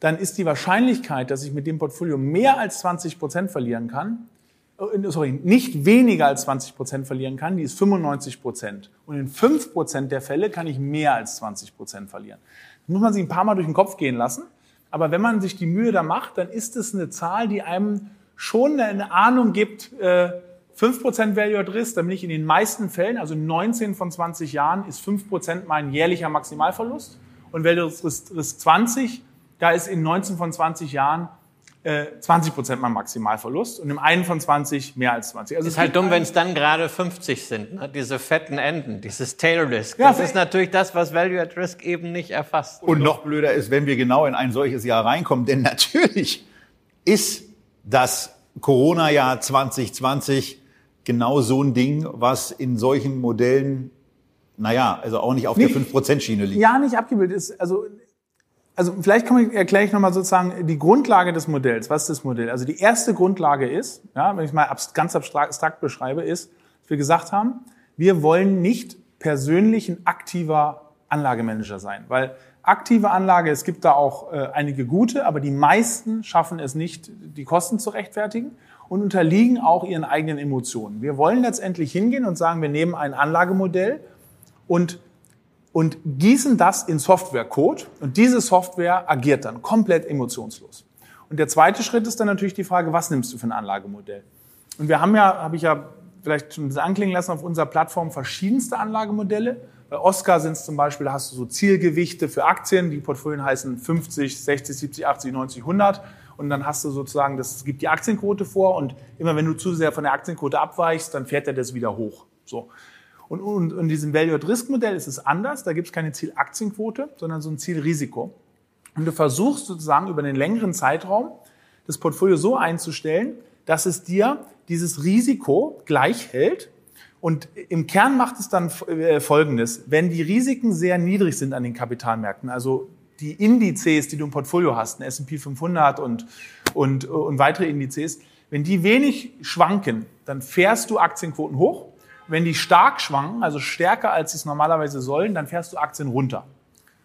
dann ist die Wahrscheinlichkeit, dass ich mit dem Portfolio mehr als 20 Prozent verlieren kann, äh, sorry, nicht weniger als 20 Prozent verlieren kann, die ist 95 Prozent. Und in 5 Prozent der Fälle kann ich mehr als 20 Prozent verlieren. Das muss man sich ein paar Mal durch den Kopf gehen lassen. Aber wenn man sich die Mühe da macht, dann ist es eine Zahl, die einem schon eine Ahnung gibt, äh, 5% Value at Risk, dann bin ich in den meisten Fällen, also 19 von 20 Jahren, ist 5% mein jährlicher Maximalverlust. Und Value at Risk 20, da ist in 19 von 20 Jahren äh, 20% mein Maximalverlust und im einen von 20 mehr als 20. Also ist halt dumm, wenn es dann gerade 50 sind, ne? diese fetten Enden, dieses Tail Risk. Ja, das ist natürlich das, was Value at Risk eben nicht erfasst. Und noch blöder ist, wenn wir genau in ein solches Jahr reinkommen, denn natürlich ist das Corona-Jahr 2020 genau so ein Ding, was in solchen Modellen, naja, also auch nicht auf nicht, der 5%-Schiene liegt. Ja, nicht abgebildet ist. Also, also vielleicht kann ich, erkläre ich nochmal sozusagen die Grundlage des Modells. Was ist das Modell? Also die erste Grundlage ist, ja, wenn ich mal ganz abstrakt beschreibe, ist, dass wir gesagt haben, wir wollen nicht persönlich ein aktiver Anlagemanager sein, weil aktive Anlage, es gibt da auch äh, einige gute, aber die meisten schaffen es nicht, die Kosten zu rechtfertigen und unterliegen auch ihren eigenen Emotionen. Wir wollen letztendlich hingehen und sagen, wir nehmen ein Anlagemodell und, und gießen das in Softwarecode und diese Software agiert dann komplett emotionslos. Und der zweite Schritt ist dann natürlich die Frage, was nimmst du für ein Anlagemodell? Und wir haben ja, habe ich ja vielleicht schon ein bisschen anklingen lassen, auf unserer Plattform verschiedenste Anlagemodelle. Bei Oscar sind es zum Beispiel, da hast du so Zielgewichte für Aktien. Die Portfolien heißen 50, 60, 70, 80, 90, 100. Und dann hast du sozusagen, das gibt die Aktienquote vor. Und immer wenn du zu sehr von der Aktienquote abweichst, dann fährt er das wieder hoch. So. Und, und, und in diesem Value-at-Risk-Modell ist es anders. Da gibt es keine Zielaktienquote, sondern so ein Zielrisiko. Und du versuchst sozusagen über einen längeren Zeitraum das Portfolio so einzustellen, dass es dir dieses Risiko gleich hält und im Kern macht es dann äh, Folgendes. Wenn die Risiken sehr niedrig sind an den Kapitalmärkten, also die Indizes, die du im Portfolio hast, ein S&P 500 und, und, und weitere Indizes, wenn die wenig schwanken, dann fährst du Aktienquoten hoch. Wenn die stark schwanken, also stärker als sie es normalerweise sollen, dann fährst du Aktien runter.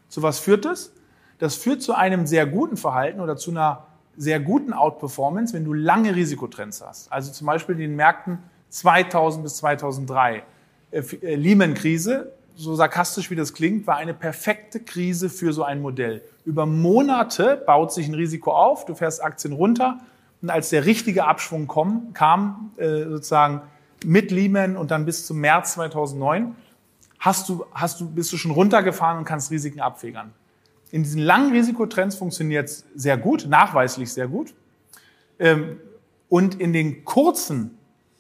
Zu was führt das? Das führt zu einem sehr guten Verhalten oder zu einer sehr guten Outperformance, wenn du lange Risikotrends hast. Also zum Beispiel in den Märkten 2000 bis 2003. Äh, äh, Lehman-Krise, so sarkastisch wie das klingt, war eine perfekte Krise für so ein Modell. Über Monate baut sich ein Risiko auf, du fährst Aktien runter und als der richtige Abschwung kam, äh, sozusagen mit Lehman und dann bis zum März 2009, hast du, hast du, bist du schon runtergefahren und kannst Risiken abfedern. In diesen langen Risikotrends funktioniert es sehr gut, nachweislich sehr gut. Ähm, und in den kurzen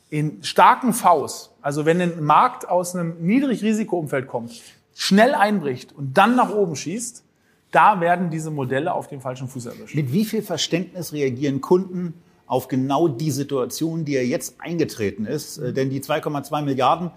in starken Vs, also wenn ein Markt aus einem Niedrigrisikoumfeld kommt, schnell einbricht und dann nach oben schießt, da werden diese Modelle auf den falschen Fuß erwischt. Mit wie viel Verständnis reagieren Kunden auf genau die Situation, die ja jetzt eingetreten ist? Äh, denn die 2,2 Milliarden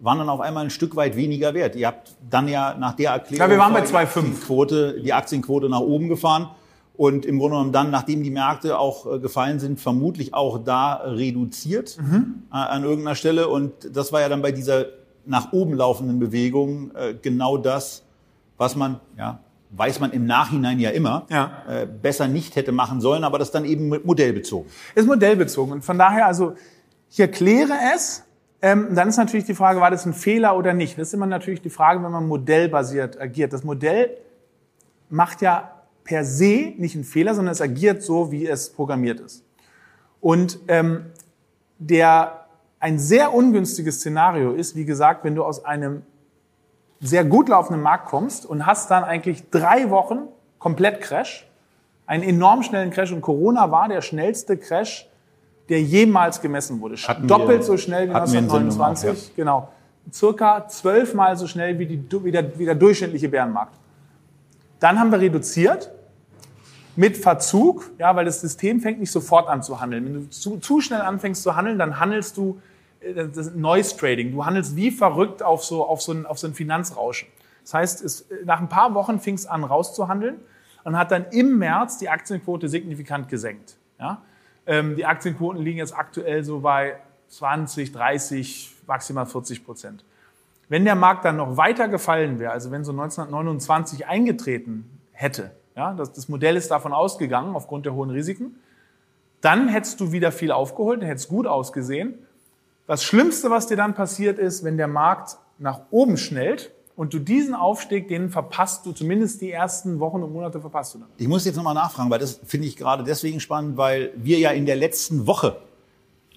waren dann auf einmal ein Stück weit weniger wert. Ihr habt dann ja nach der Erklärung ja, wir waren bei 2,5 Quote, die Aktienquote nach oben gefahren und im Grunde genommen dann, nachdem die Märkte auch äh, gefallen sind, vermutlich auch da reduziert mhm. Äh, an irgendeiner Stelle. Und das war ja dann bei dieser nach oben laufenden Bewegung äh, genau das, was man, ja, weiß man im Nachhinein ja immer, ja. besser nicht hätte machen sollen, aber das dann eben modellbezogen. Ist modellbezogen. Und von daher, also ich erkläre es, ähm, dann ist natürlich die Frage, war das ein Fehler oder nicht? Das ist immer natürlich die Frage, wenn man modellbasiert agiert. Das Modell macht ja per se nicht ein Fehler, sondern es agiert so, wie es programmiert ist. Und ähm, der, ein sehr ungünstiges Szenario ist, wie gesagt, wenn du aus einem sehr gut laufenden Markt kommst und hast dann eigentlich drei Wochen komplett Crash, einen enorm schnellen Crash und Corona war der schnellste Crash, der jemals gemessen wurde. Hatten Doppelt wir, so schnell wie 1929, auch, ja. genau. Circa zwölfmal so schnell wie, die, wie, der, wie der durchschnittliche Bärenmarkt. Dann haben wir reduziert mit Verzug, ja, weil das System fängt nicht sofort an zu handeln. Wenn du zu, zu schnell anfängst zu handeln, dann handelst du das Noise Trading. Du handelst wie verrückt auf so, auf so, ein, auf so ein Finanzrauschen. Das heißt, es, nach ein paar Wochen fing es an rauszuhandeln und hat dann im März die Aktienquote signifikant gesenkt. Ja? Ähm, die Aktienquoten liegen jetzt aktuell so bei 20, 30, maximal 40 Prozent. Wenn der Markt dann noch weiter gefallen wäre, also wenn so 1929 eingetreten hätte, ja, das, das Modell ist davon ausgegangen, aufgrund der hohen Risiken. Dann hättest du wieder viel aufgeholt, hättest gut ausgesehen. Das Schlimmste, was dir dann passiert ist, wenn der Markt nach oben schnellt und du diesen Aufstieg, den verpasst du, zumindest die ersten Wochen und Monate verpasst du dann. Ich muss jetzt nochmal nachfragen, weil das finde ich gerade deswegen spannend, weil wir ja in der letzten Woche,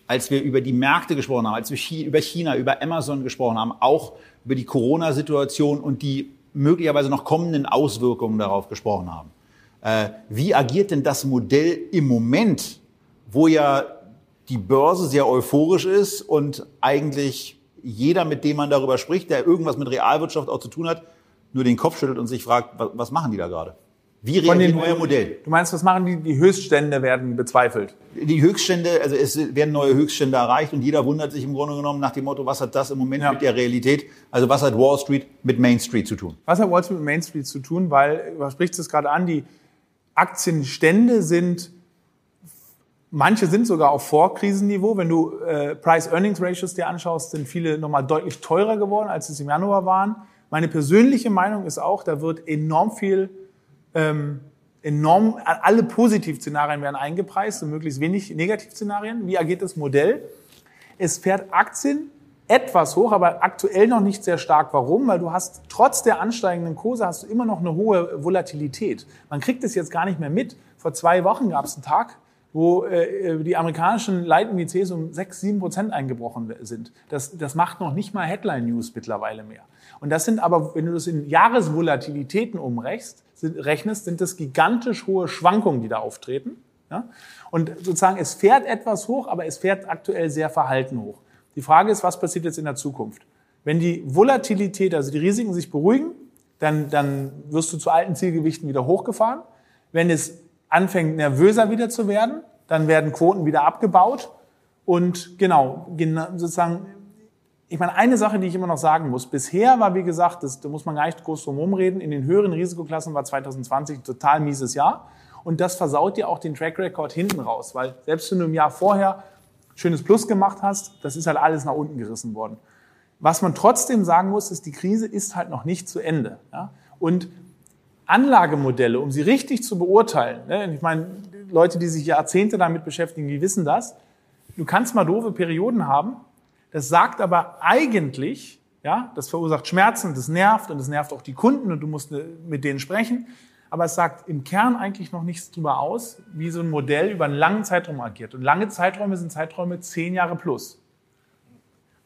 als wir über die Märkte gesprochen haben, als wir über China, über Amazon gesprochen haben, auch über die Corona-Situation und die möglicherweise noch kommenden Auswirkungen darauf gesprochen haben. Äh, wie agiert denn das Modell im Moment, wo ja die Börse sehr euphorisch ist und eigentlich jeder, mit dem man darüber spricht, der irgendwas mit Realwirtschaft auch zu tun hat, nur den Kopf schüttelt und sich fragt, was machen die da gerade? Wie reagiert euer Modell? Du meinst, was machen die? Die Höchststände werden bezweifelt. Die Höchststände, also es werden neue Höchststände erreicht und jeder wundert sich im Grunde genommen nach dem Motto, was hat das im Moment ja. mit der Realität, also was hat Wall Street mit Main Street zu tun? Was hat Wall Street mit Main Street zu tun? Weil, was spricht es gerade an, die Aktienstände sind Manche sind sogar auf Vorkrisenniveau. Wenn du äh, Price-Earnings-Ratios dir anschaust, sind viele nochmal deutlich teurer geworden, als es im Januar waren. Meine persönliche Meinung ist auch, da wird enorm viel, ähm, enorm, alle Positivszenarien werden eingepreist und möglichst wenig Negativszenarien. Wie agiert das Modell? Es fährt Aktien etwas hoch, aber aktuell noch nicht sehr stark. Warum? Weil du hast trotz der ansteigenden Kurse hast du immer noch eine hohe Volatilität. Man kriegt es jetzt gar nicht mehr mit. Vor zwei Wochen gab es einen Tag, wo äh, die amerikanischen Leitindizes um 6, 7 Prozent eingebrochen sind. Das, das macht noch nicht mal Headline-News mittlerweile mehr. Und das sind aber, wenn du das in Jahresvolatilitäten umrechnest, sind, rechnest, sind das gigantisch hohe Schwankungen, die da auftreten. Ja? Und sozusagen, es fährt etwas hoch, aber es fährt aktuell sehr verhalten hoch. Die Frage ist, was passiert jetzt in der Zukunft? Wenn die Volatilität, also die Risiken sich beruhigen, dann, dann wirst du zu alten Zielgewichten wieder hochgefahren. Wenn es anfängt nervöser wieder zu werden, dann werden Quoten wieder abgebaut. Und genau, sozusagen, ich meine, eine Sache, die ich immer noch sagen muss, bisher war, wie gesagt, das, da muss man gar nicht groß drum reden, in den höheren Risikoklassen war 2020 ein total mieses Jahr. Und das versaut dir auch den Track Record hinten raus, weil selbst wenn du im Jahr vorher schönes Plus gemacht hast, das ist halt alles nach unten gerissen worden. Was man trotzdem sagen muss, ist, die Krise ist halt noch nicht zu Ende. Ja? Und Anlagemodelle, um sie richtig zu beurteilen, ne? ich meine, Leute, die sich Jahrzehnte damit beschäftigen, die wissen das. Du kannst mal doofe Perioden haben. Das sagt aber eigentlich, ja, das verursacht Schmerzen, das nervt und das nervt auch die Kunden und du musst äh, mit denen sprechen. Aber es sagt im Kern eigentlich noch nichts darüber aus, wie so ein Modell über einen langen Zeitraum agiert. Und lange Zeiträume sind Zeiträume zehn Jahre plus.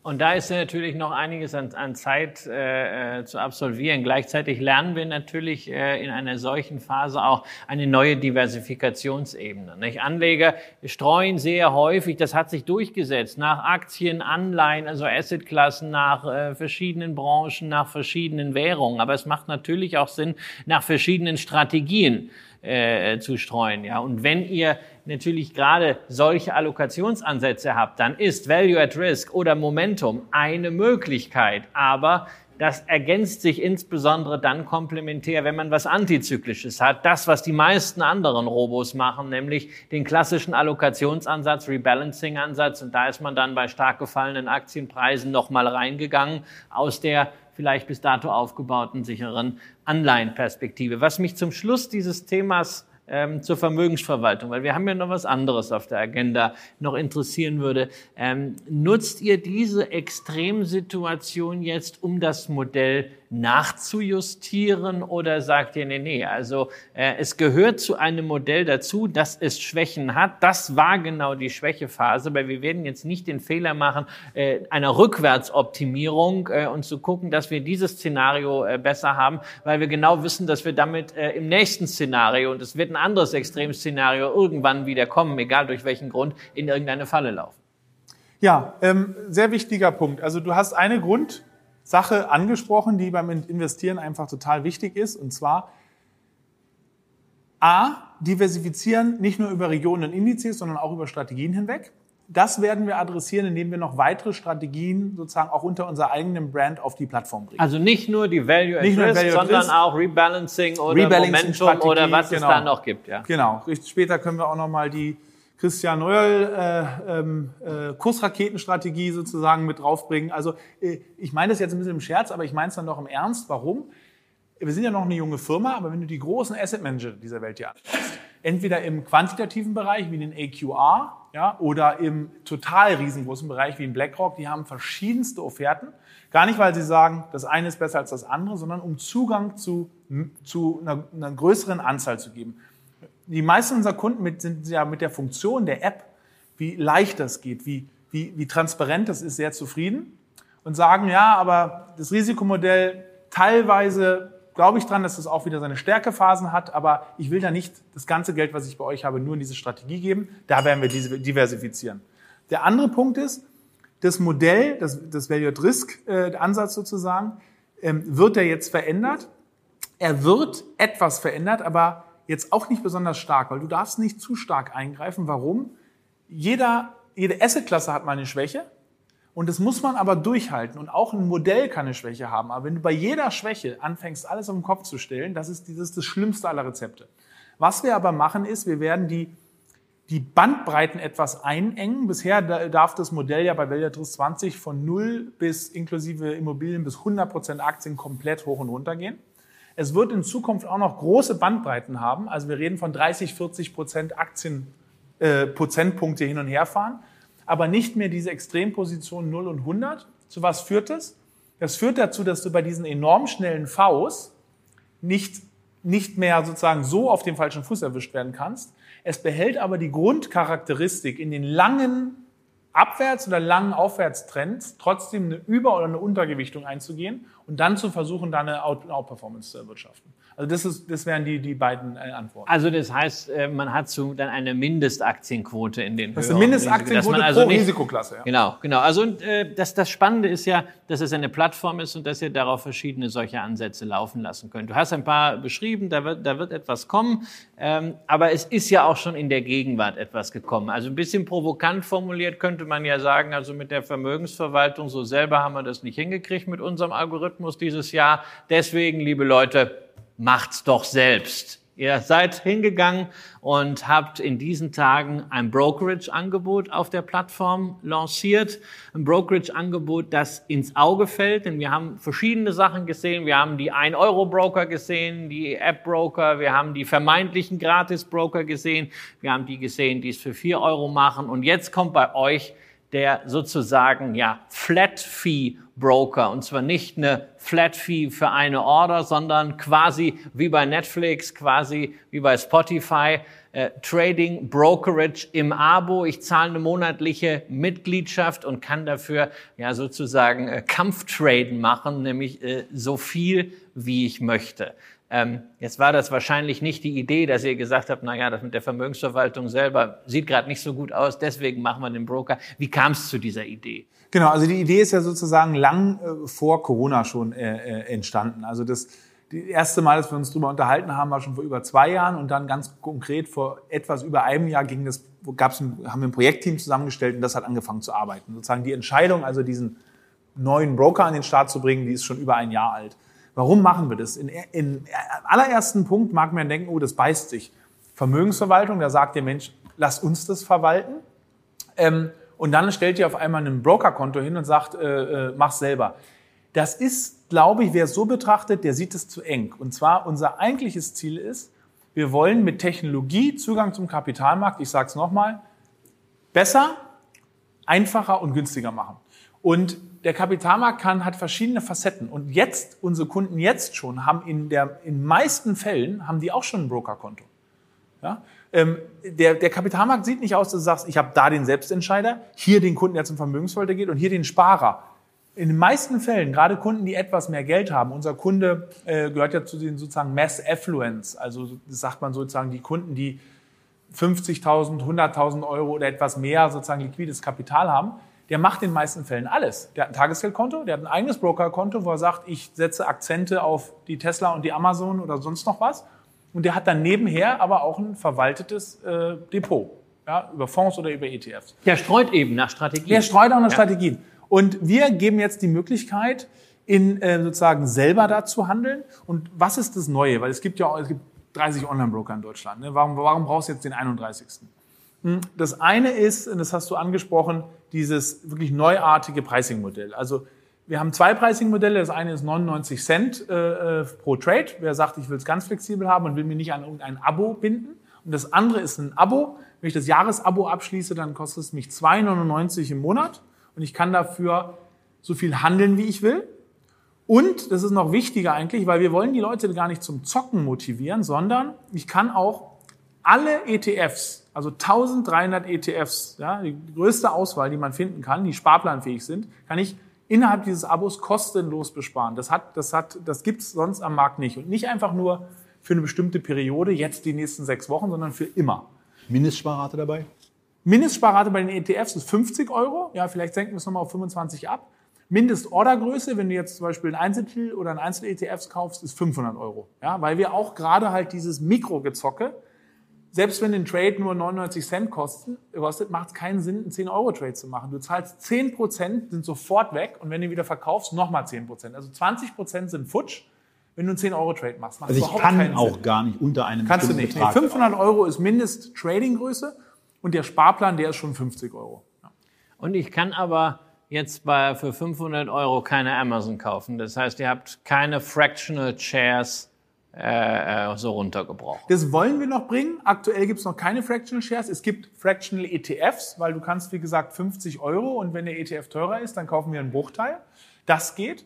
Und da ist natürlich noch einiges an, an Zeit äh, äh, zu absolvieren. Gleichzeitig lernen wir natürlich äh, in einer solchen Phase auch eine neue Diversifikationsebene. Nicht? Anleger streuen sehr häufig, das hat sich durchgesetzt, nach Aktien, Anleihen, also Assetklassen, nach äh, verschiedenen Branchen, nach verschiedenen Währungen. Aber es macht natürlich auch Sinn, nach verschiedenen Strategien äh, zu streuen. Ja, und wenn ihr natürlich gerade solche Allokationsansätze habt, dann ist Value at Risk oder Momentum eine Möglichkeit. Aber das ergänzt sich insbesondere dann komplementär, wenn man was Antizyklisches hat. Das, was die meisten anderen Robos machen, nämlich den klassischen Allokationsansatz, Rebalancing-Ansatz. Und da ist man dann bei stark gefallenen Aktienpreisen nochmal reingegangen aus der vielleicht bis dato aufgebauten sicheren Anleihenperspektive. Was mich zum Schluss dieses Themas ähm, zur Vermögensverwaltung, weil wir haben ja noch was anderes auf der Agenda, noch interessieren würde. Ähm, nutzt ihr diese Extremsituation jetzt, um das Modell nachzujustieren oder sagt ihr, nee, nee, also äh, es gehört zu einem Modell dazu, dass es Schwächen hat. Das war genau die Schwächephase, weil wir werden jetzt nicht den Fehler machen, äh, einer Rückwärtsoptimierung äh, und zu gucken, dass wir dieses Szenario äh, besser haben, weil wir genau wissen, dass wir damit äh, im nächsten Szenario, und es wird ein anderes Extremszenario irgendwann wieder kommen, egal durch welchen Grund, in irgendeine Falle laufen. Ja, ähm, sehr wichtiger Punkt. Also du hast eine Grund, Sache angesprochen, die beim Investieren einfach total wichtig ist, und zwar A, diversifizieren nicht nur über Regionen und Indizes, sondern auch über Strategien hinweg. Das werden wir adressieren, indem wir noch weitere Strategien sozusagen auch unter unserer eigenen Brand auf die Plattform bringen. Also nicht nur die Value at Risk, Value sondern Risk, auch Rebalancing oder Rebalancing Momentum oder was genau. es da noch gibt. Ja. Genau. Später können wir auch noch mal die Christian Neuerl äh, ähm, äh, Kursraketenstrategie sozusagen mit draufbringen. Also äh, ich meine das jetzt ein bisschen im Scherz, aber ich meine es dann doch im Ernst. Warum? Wir sind ja noch eine junge Firma, aber wenn du die großen Asset Manager dieser Welt hier anschaust, entweder im quantitativen Bereich wie den AQR ja, oder im total riesengroßen Bereich wie in BlackRock, die haben verschiedenste Offerten. Gar nicht, weil sie sagen, das eine ist besser als das andere, sondern um Zugang zu, zu einer, einer größeren Anzahl zu geben die meisten unserer Kunden mit, sind ja mit der Funktion der App, wie leicht das geht, wie, wie, wie transparent das ist, sehr zufrieden und sagen, ja, aber das Risikomodell teilweise glaube ich dran, dass das auch wieder seine Stärkephasen hat, aber ich will da nicht das ganze Geld, was ich bei euch habe, nur in diese Strategie geben. Da werden wir diversifizieren. Der andere Punkt ist, das Modell, das, das Value-at-Risk-Ansatz äh, sozusagen, ähm, wird er jetzt verändert. Er wird etwas verändert, aber jetzt auch nicht besonders stark, weil du darfst nicht zu stark eingreifen. Warum? Jeder, jede Assetklasse hat mal eine Schwäche und das muss man aber durchhalten. Und auch ein Modell kann eine Schwäche haben. Aber wenn du bei jeder Schwäche anfängst, alles auf den Kopf zu stellen, das ist dieses das Schlimmste aller Rezepte. Was wir aber machen ist, wir werden die die Bandbreiten etwas einengen. Bisher darf das Modell ja bei Value 20 von 0 bis inklusive Immobilien bis 100 Prozent Aktien komplett hoch und runter gehen. Es wird in Zukunft auch noch große Bandbreiten haben. Also wir reden von 30, 40 Prozent Aktien, äh, Prozentpunkte hin und her fahren. Aber nicht mehr diese Extrempositionen 0 und 100. Zu was führt das? Das führt dazu, dass du bei diesen enorm schnellen Vs nicht, nicht mehr sozusagen so auf dem falschen Fuß erwischt werden kannst, es behält aber die Grundcharakteristik in den langen Abwärts- oder langen Aufwärtstrends trotzdem eine Über- oder eine Untergewichtung einzugehen und dann zu versuchen, da eine Outperformance zu erwirtschaften. Also das, ist, das wären die, die beiden äh, Antworten. Also das heißt, äh, man hat so dann eine Mindestaktienquote in den Das ist eine Mindestaktienquote also pro nicht, Risikoklasse. Ja. Genau, genau. Also äh, das, das Spannende ist ja, dass es eine Plattform ist und dass ihr darauf verschiedene solche Ansätze laufen lassen könnt. Du hast ein paar beschrieben, da wird, da wird etwas kommen, ähm, aber es ist ja auch schon in der Gegenwart etwas gekommen. Also ein bisschen provokant formuliert könnte man ja sagen, also mit der Vermögensverwaltung so selber haben wir das nicht hingekriegt mit unserem Algorithmus dieses Jahr. Deswegen, liebe Leute, macht's doch selbst. Ihr seid hingegangen und habt in diesen Tagen ein Brokerage-Angebot auf der Plattform lanciert. Ein Brokerage-Angebot, das ins Auge fällt, denn wir haben verschiedene Sachen gesehen. Wir haben die 1-Euro-Broker gesehen, die App-Broker, wir haben die vermeintlichen Gratis-Broker gesehen, wir haben die gesehen, die es für 4 Euro machen. Und jetzt kommt bei euch der sozusagen ja Flat Fee Broker und zwar nicht eine Flat Fee für eine Order, sondern quasi wie bei Netflix, quasi wie bei Spotify äh, Trading Brokerage im Abo. Ich zahle eine monatliche Mitgliedschaft und kann dafür ja sozusagen äh, Kampftraden machen, nämlich äh, so viel wie ich möchte. Ähm, jetzt war das wahrscheinlich nicht die Idee, dass ihr gesagt habt, na ja, das mit der Vermögensverwaltung selber sieht gerade nicht so gut aus, deswegen machen wir den Broker. Wie kam es zu dieser Idee? Genau, also die Idee ist ja sozusagen lang äh, vor Corona schon äh, äh entstanden. Also das, die erste Mal, dass wir uns darüber unterhalten haben, war schon vor über zwei Jahren und dann ganz konkret vor etwas über einem Jahr ging das, gab's ein, haben wir ein Projektteam zusammengestellt und das hat angefangen zu arbeiten. Sozusagen die Entscheidung, also diesen neuen Broker an den Start zu bringen, die ist schon über ein Jahr alt. Warum machen wir das? In, in allerersten Punkt mag man denken, oh, das beißt sich. Vermögensverwaltung, da sagt der Mensch, lass uns das verwalten. Ähm, und dann stellt ihr auf einmal ein Brokerkonto hin und sagt, äh, äh, mach's selber. Das ist, glaube ich, wer es so betrachtet, der sieht es zu eng. Und zwar unser eigentliches Ziel ist, wir wollen mit Technologie Zugang zum Kapitalmarkt, ich sage es nochmal, besser, einfacher und günstiger machen. Und der Kapitalmarkt kann, hat verschiedene Facetten. Und jetzt, unsere Kunden jetzt schon, haben in der, in meisten Fällen, haben die auch schon ein Brokerkonto. Ja? Ähm, der, der Kapitalmarkt sieht nicht aus, dass du sagst, ich habe da den Selbstentscheider, hier den Kunden, der zum Vermögensfolter geht und hier den Sparer. In den meisten Fällen, gerade Kunden, die etwas mehr Geld haben, unser Kunde äh, gehört ja zu den sozusagen Mass Affluence, also das sagt man sozusagen die Kunden, die 50.000, 100.000 Euro oder etwas mehr sozusagen liquides Kapital haben, der macht in den meisten Fällen alles. Der hat ein Tagesgeldkonto, der hat ein eigenes Brokerkonto, wo er sagt, ich setze Akzente auf die Tesla und die Amazon oder sonst noch was. Und der hat dann nebenher aber auch ein verwaltetes äh, Depot, ja, über Fonds oder über ETFs. Der streut eben nach Strategien. Der streut auch nach ja. Strategien. Und wir geben jetzt die Möglichkeit, in äh, sozusagen selber da zu handeln. Und was ist das Neue? Weil es gibt ja auch, es gibt 30 Online-Broker in Deutschland. Ne? Warum, warum brauchst du jetzt den 31.? Hm, das eine ist, und das hast du angesprochen, dieses wirklich neuartige Pricing-Modell. Also wir haben zwei Pricing-Modelle. Das eine ist 99 Cent äh, äh, pro Trade. Wer sagt, ich will es ganz flexibel haben und will mir nicht an irgendein Abo binden. Und das andere ist ein Abo. Wenn ich das Jahresabo abschließe, dann kostet es mich 2,99 im Monat und ich kann dafür so viel handeln, wie ich will. Und, das ist noch wichtiger eigentlich, weil wir wollen die Leute gar nicht zum Zocken motivieren, sondern ich kann auch alle ETFs, also 1300 ETFs, ja, die größte Auswahl, die man finden kann, die sparplanfähig sind, kann ich innerhalb dieses Abos kostenlos besparen. Das hat, das hat, das gibt's sonst am Markt nicht. Und nicht einfach nur für eine bestimmte Periode, jetzt die nächsten sechs Wochen, sondern für immer. Mindestsparrate dabei? Mindestsparrate bei den ETFs ist 50 Euro. Ja, vielleicht senken wir es nochmal auf 25 ab. Mindestordergröße, wenn du jetzt zum Beispiel ein Einzeltitel oder ein Einzel-ETFs kaufst, ist 500 Euro. Ja, weil wir auch gerade halt dieses Mikrogezocke, selbst wenn ein Trade nur 99 Cent kosten, kostet, macht es keinen Sinn, einen 10-Euro-Trade zu machen. Du zahlst 10 Prozent, sind sofort weg und wenn du wieder verkaufst, nochmal 10 Prozent. Also 20 Prozent sind futsch, wenn du einen 10-Euro-Trade machst. Macht also ich kann auch Sinn. gar nicht unter einem Kannst du nicht. Nee, 500 Euro ist Mindest-Trading-Größe Und der Sparplan, der ist schon 50 Euro. Ja. Und ich kann aber jetzt bei, für 500 Euro keine Amazon kaufen. Das heißt, ihr habt keine Fractional Shares äh, äh, so runtergebrochen. Das wollen wir noch bringen. Aktuell gibt es noch keine Fractional Shares. Es gibt Fractional ETFs, weil du kannst, wie gesagt, 50 Euro und wenn der ETF teurer ist, dann kaufen wir einen Bruchteil. Das geht.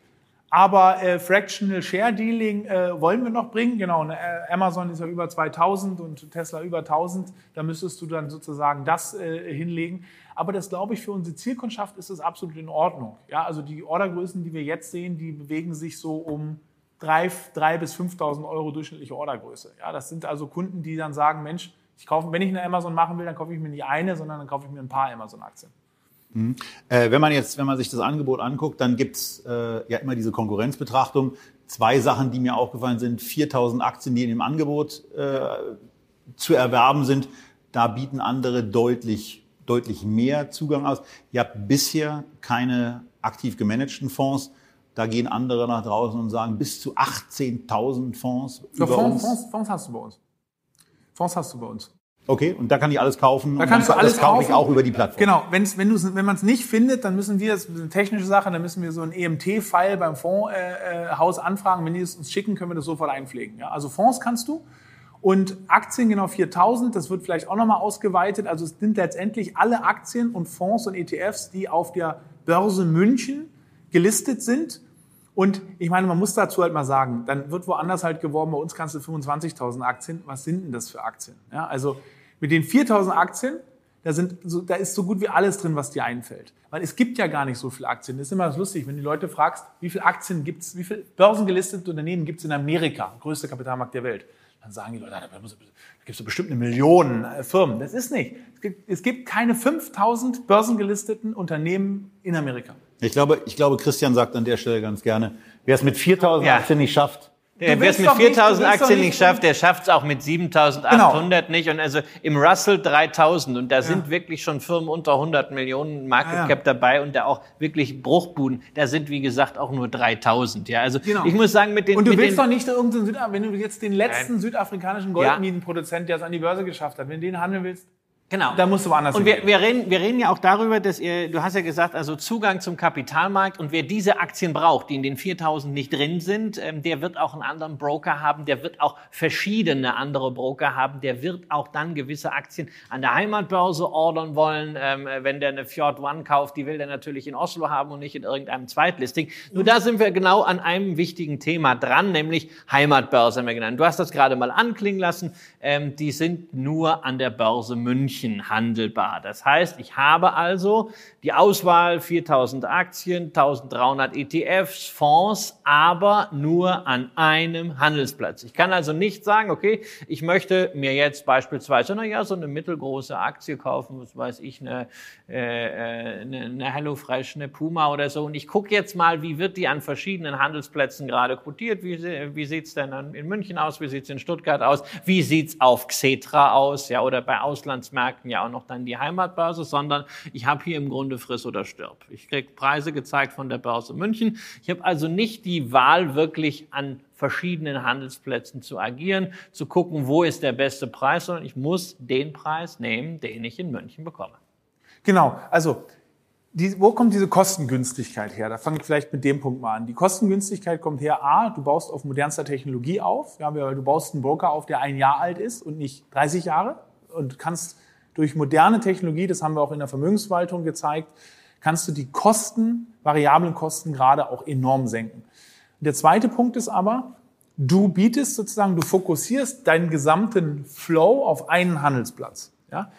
Aber äh, Fractional Share Dealing äh, wollen wir noch bringen. Genau, ne, äh, Amazon ist ja über 2000 und Tesla über 1000. Da müsstest du dann sozusagen das äh, hinlegen. Aber das glaube ich für unsere Zielkundschaft ist das absolut in Ordnung. Ja, also die Ordergrößen, die wir jetzt sehen, die bewegen sich so um 3.000 bis 5.000 Euro durchschnittliche Ordergröße. Ja, das sind also Kunden, die dann sagen, Mensch, ich kaufe, wenn ich eine Amazon machen will, dann kaufe ich mir nicht eine, sondern dann kaufe ich mir ein paar Amazon-Aktien. Mhm. Äh, wenn man jetzt, wenn man sich das Angebot anguckt, dann gibt's äh, ja immer diese Konkurrenzbetrachtung. Zwei Sachen, die mir aufgefallen sind: 4.000 Aktien, die in dem Angebot äh, zu erwerben sind. Da bieten andere deutlich, deutlich mehr Zugang aus. Ihr habt bisher keine aktiv gemanagten Fonds. Da gehen andere nach draußen und sagen, bis zu 18.000 Fonds ja, über Fonds, uns. Fonds, Fonds hast du bei uns. Fonds hast du bei uns. Okay, und da kann ich alles kaufen. Da kannst du alles das kaufen. kaufe ich auch über die Plattform. Genau, wenn's, wenn, wenn man es nicht findet, dann müssen wir, das ist eine technische Sache, dann müssen wir so ein EMT-File beim Fondshaus äh, anfragen. Wenn die es uns schicken, können wir das sofort einpflegen. Ja? Also Fonds kannst du. Und Aktien genau 4000, das wird vielleicht auch nochmal ausgeweitet. Also es sind letztendlich alle Aktien und Fonds und ETFs, die auf der Börse München gelistet sind. Und ich meine, man muss dazu halt mal sagen, dann wird woanders halt geworben, bei uns kannst du 25.000 Aktien. Was sind denn das für Aktien? Ja, also mit den 4.000 Aktien, da, sind da ist so gut wie alles drin, was dir einfällt. Weil es gibt ja gar nicht so viele Aktien. Das ist immer lustig, wenn die Leute fragst, wie viele Aktien gibt's, wie viele börsengelistete Unternehmen gibt's in Amerika, größter Kapitalmarkt der Welt. Dann sagen die Leute, da gibt es bestimmt eine Million äh, Firmen. Das ist nicht. Es gibt, es gibt keine 5000 börsengelisteten Unternehmen in Amerika. Ich glaube, ich glaube, Christian sagt an der Stelle ganz gerne, wer es mit 4000 ja. Nicht schafft, Wer es mit 4000 Aktien nicht, schafft, der schafft es auch mit 7800 genau. nicht. Und also im Russell 3000. Und da ja. sind wirklich schon Firmen unter 100 Millionen Market ja, Cap dabei und da auch wirklich Bruchbuden. Da sind, wie gesagt, auch nur 3000. Ja, also genau. ich muss sagen, mit den. Und du willst den, doch nicht irgendeinen Südaf wenn du jetzt den letzten Nein. südafrikanischen Goldminenproduzent, der es an die Börse geschafft hat, wenn du den handeln willst. Genau. Da musst du woanders Und wir, wir, reden, wir reden ja auch darüber, dass ihr, du hast ja gesagt, also Zugang zum Kapitalmarkt und wer diese Aktien braucht, die in den 4000 nicht drin sind, ähm, der wird auch einen anderen Broker haben, der wird auch verschiedene andere Broker haben, der wird auch dann gewisse Aktien an der Heimatbörse ordern wollen. Ähm, wenn der eine Fjord One kauft, die will der natürlich in Oslo haben und nicht in irgendeinem Zweitlisting. Nur da sind wir genau an einem wichtigen Thema dran, nämlich Heimatbörse haben wir genannt. Du hast das gerade mal anklingen lassen. Ähm, die sind nur an der Börse München handelbar. Das heißt, ich habe also die Auswahl 4000 Aktien, 1300 ETFs, Fonds, aber nur an einem Handelsplatz. Ich kann also nicht sagen, okay, ich möchte mir jetzt beispielsweise, na ja, so eine mittelgroße Aktie kaufen, was weiß ich, eine, äh, äh eine, eine HelloFresh, eine Puma oder so und ich gucke jetzt mal, wie wird die an verschiedenen Handelsplätzen gerade quotiert, wie, wie sieht's denn in München aus, wie sieht's in Stuttgart aus, wie sieht's auf Xetra aus, ja, oder bei Auslandsmärkten Märkten ja auch noch dann die Heimatbörse, sondern ich habe hier im Grunde friss oder stirb. Ich kriege Preise gezeigt von der Börse München. Ich habe also nicht die Wahl wirklich an verschiedenen Handelsplätzen zu agieren, zu gucken, wo ist der beste Preis, sondern ich muss den Preis nehmen, den ich in München bekomme. Genau, also die, wo kommt diese Kostengünstigkeit her? Da fange ich vielleicht mit dem Punkt mal an. Die Kostengünstigkeit kommt her, A, du baust auf modernster Technologie auf, ja, du baust einen Broker auf, der ein Jahr alt ist und nicht 30 Jahre und kannst durch moderne Technologie, das haben wir auch in der Vermögensverwaltung gezeigt, kannst du die Kosten, variablen Kosten gerade auch enorm senken. Der zweite Punkt ist aber, du bietest sozusagen, du fokussierst deinen gesamten Flow auf einen Handelsplatz. Ja?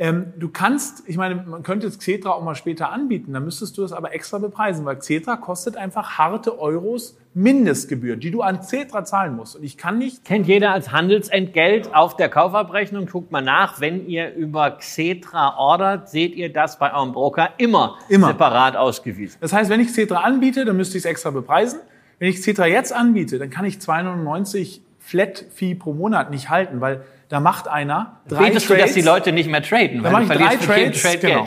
Ähm, du kannst, ich meine, man könnte jetzt Xetra auch mal später anbieten, dann müsstest du es aber extra bepreisen, weil Xetra kostet einfach harte Euros Mindestgebühr, die du an Xetra zahlen musst. Und ich kann nicht. Kennt jeder als Handelsentgelt auf der Kaufabrechnung. Guckt mal nach, wenn ihr über Xetra ordert, seht ihr das bei eurem Broker immer, immer. separat ausgewiesen. Das heißt, wenn ich Xetra anbiete, dann müsste ich es extra bepreisen. Wenn ich Xetra jetzt anbiete, dann kann ich 299 Flat Fee pro Monat nicht halten, weil da macht einer drei Betest Trades. du, dass die Leute nicht mehr traden, da weil du drei Trades, Trade genau.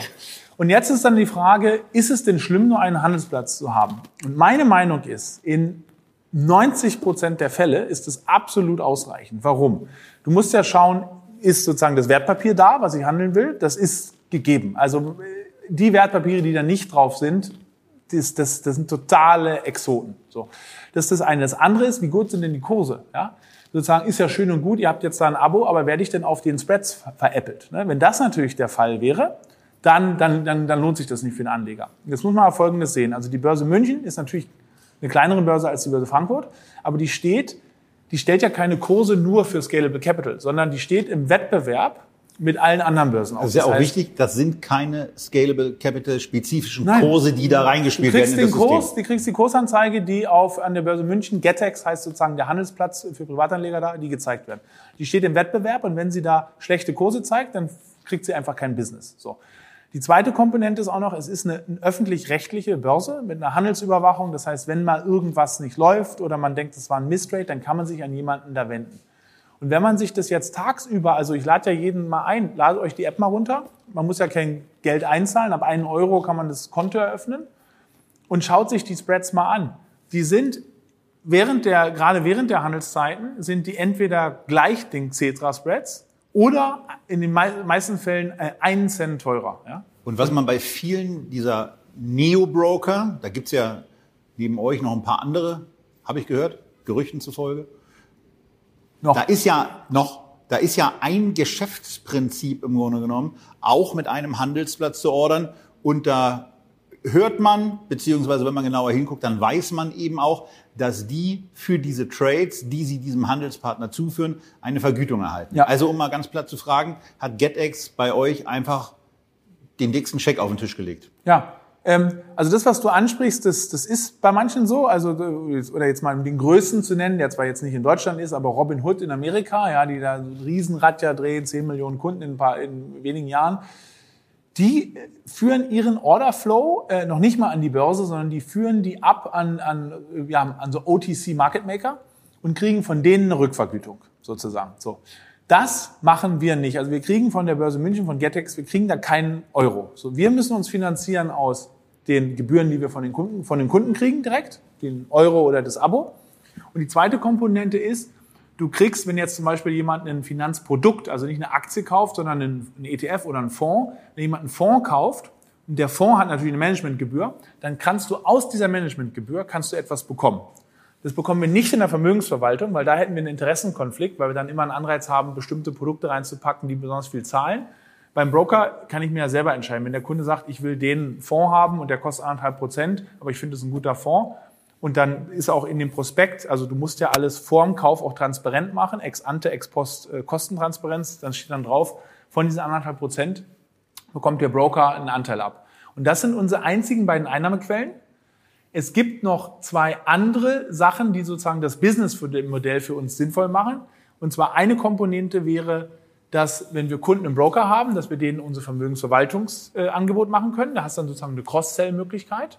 Und jetzt ist dann die Frage, ist es denn schlimm, nur einen Handelsplatz zu haben? Und meine Meinung ist, in 90 Prozent der Fälle ist es absolut ausreichend. Warum? Du musst ja schauen, ist sozusagen das Wertpapier da, was ich handeln will. Das ist gegeben. Also die Wertpapiere, die da nicht drauf sind, das, das, das sind totale Exoten. So. Das ist das eine. Das andere ist, wie gut sind denn die Kurse? Ja? Sozusagen ist ja schön und gut, ihr habt jetzt da ein Abo, aber werde ich denn auf den Spreads veräppelt? Ne? Wenn das natürlich der Fall wäre, dann, dann, dann, dann lohnt sich das nicht für den Anleger. Jetzt muss man aber Folgendes sehen. Also die Börse München ist natürlich eine kleinere Börse als die Börse Frankfurt, aber die steht, die stellt ja keine Kurse nur für Scalable Capital, sondern die steht im Wettbewerb mit allen anderen Börsen. Das ist ja das auch heißt, wichtig, das sind keine Scalable Capital spezifischen nein, Kurse, die da reingespielt du kriegst werden. Den Kurs, du kriegst die Kursanzeige, die auf an der Börse München, Getex heißt sozusagen der Handelsplatz für Privatanleger da, die gezeigt werden. Die steht im Wettbewerb und wenn sie da schlechte Kurse zeigt, dann kriegt sie einfach kein Business. So. Die zweite Komponente ist auch noch, es ist eine, eine öffentlich-rechtliche Börse mit einer Handelsüberwachung. Das heißt, wenn mal irgendwas nicht läuft oder man denkt, es war ein Mistrade, dann kann man sich an jemanden da wenden. Und wenn man sich das jetzt tagsüber, also ich lade ja jeden mal ein, ladet euch die App mal runter. Man muss ja kein Geld einzahlen, ab einen Euro kann man das Konto eröffnen und schaut sich die Spreads mal an. Die sind während der, gerade während der Handelszeiten, sind die entweder gleich den Cetra-Spreads oder in den meisten Fällen äh, einen Cent teurer. Ja? Und was man bei vielen dieser Neo-Broker, da gibt's ja neben euch noch ein paar andere, habe ich gehört, Gerüchten zufolge. Noch. Da ist ja noch, da ist ja ein Geschäftsprinzip im Grunde genommen, auch mit einem Handelsplatz zu ordern. Und da hört man, beziehungsweise wenn man genauer hinguckt, dann weiß man eben auch, dass die für diese Trades, die sie diesem Handelspartner zuführen, eine Vergütung erhalten. Ja. Also um mal ganz platt zu fragen, hat GetEx bei euch einfach den dicksten Scheck auf den Tisch gelegt? Ja, also das, was du ansprichst, das, das ist bei manchen so. Also oder jetzt mal den Größten zu nennen, der zwar jetzt nicht in Deutschland ist, aber Robin Hood in Amerika, ja, die da ein Riesenrad ja drehen, 10 Millionen Kunden in, ein paar, in wenigen Jahren die führen ihren Orderflow äh, noch nicht mal an die Börse, sondern die führen die ab an, an, ja, an so OTC Market Maker und kriegen von denen eine Rückvergütung sozusagen. So. Das machen wir nicht. Also wir kriegen von der Börse München, von Getex, wir kriegen da keinen Euro. So, wir müssen uns finanzieren aus den Gebühren, die wir von den Kunden, von den Kunden kriegen direkt, den Euro oder das Abo. Und die zweite Komponente ist, du kriegst, wenn jetzt zum Beispiel jemand ein Finanzprodukt, also nicht eine Aktie kauft, sondern ein ETF oder ein Fonds, wenn jemand einen Fonds kauft, und der Fonds hat natürlich eine Managementgebühr, dann kannst du aus dieser Managementgebühr kannst du etwas bekommen. Das bekommen wir nicht in der Vermögensverwaltung, weil da hätten wir einen Interessenkonflikt, weil wir dann immer einen Anreiz haben, bestimmte Produkte reinzupacken, die besonders viel zahlen. Beim Broker kann ich mir ja selber entscheiden. Wenn der Kunde sagt, ich will den Fonds haben und der kostet anderthalb Prozent, aber ich finde es ein guter Fonds, und dann ist auch in dem Prospekt, also du musst ja alles vorm Kauf auch transparent machen, ex ante, ex post äh, Kostentransparenz, dann steht dann drauf, von diesen anderthalb Prozent bekommt der Broker einen Anteil ab. Und das sind unsere einzigen beiden Einnahmequellen. Es gibt noch zwei andere Sachen, die sozusagen das Business-Modell für uns sinnvoll machen. Und zwar eine Komponente wäre, dass wenn wir Kunden im Broker haben, dass wir denen unser Vermögensverwaltungsangebot machen können. Da hast du dann sozusagen eine Cross-Sell-Möglichkeit.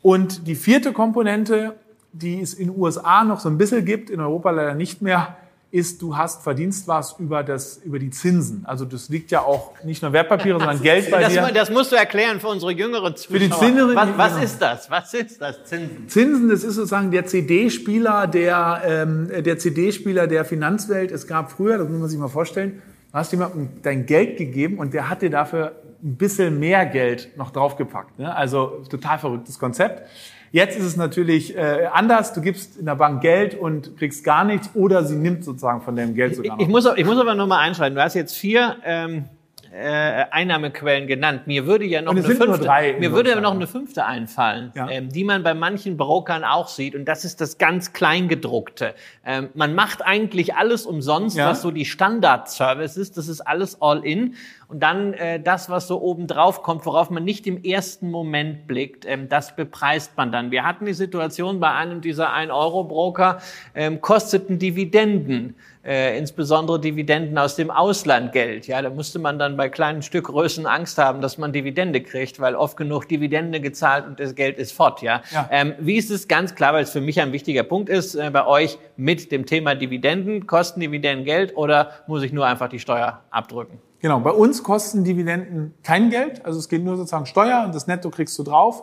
Und die vierte Komponente, die es in den USA noch so ein bisschen gibt, in Europa leider nicht mehr, ist, du hast verdienst was über, das, über die Zinsen. Also das liegt ja auch nicht nur Wertpapiere, sondern Geld bei das, dir. Das musst du erklären für unsere jüngeren Zuschauer. Für die Zinsen, was, was ist das? Was ist das? Zinsen? Zinsen, das ist sozusagen der CD-Spieler der, ähm, der CD-Spieler der Finanzwelt. Es gab früher, das muss man sich mal vorstellen, du hast jemandem dein Geld gegeben und der hat dir dafür ein bisschen mehr Geld noch draufgepackt. Ne? Also total verrücktes Konzept. Jetzt ist es natürlich äh, anders. Du gibst in der Bank Geld und kriegst gar nichts oder sie nimmt sozusagen von deinem Geld sogar noch. Ich, muss, ich muss aber nochmal einschreiben. Du hast jetzt vier ähm, äh, Einnahmequellen genannt. Mir würde ja noch eine fünfte, mir würde ja noch eine fünfte einfallen, ja. ähm, die man bei manchen Brokern auch sieht. Und das ist das ganz Kleingedruckte. Ähm, man macht eigentlich alles umsonst, ja. was so die Standard-Service ist. Das ist alles all in. Und dann äh, das, was so oben drauf kommt, worauf man nicht im ersten Moment blickt, ähm, das bepreist man dann. Wir hatten die Situation bei einem dieser 1-Euro-Broker, ähm, kosteten Dividenden äh, insbesondere Dividenden aus dem Ausland Geld. Ja, da musste man dann bei kleinen Stückgrößen Angst haben, dass man Dividende kriegt, weil oft genug Dividende gezahlt und das Geld ist fort. Ja, ja. Ähm, wie ist es ganz klar, weil es für mich ein wichtiger Punkt ist, äh, bei euch mit dem Thema Dividenden, kosten Dividenden Geld oder muss ich nur einfach die Steuer abdrücken? Genau, bei uns kosten Dividenden kein Geld, also es geht nur sozusagen Steuer und das Netto kriegst du drauf.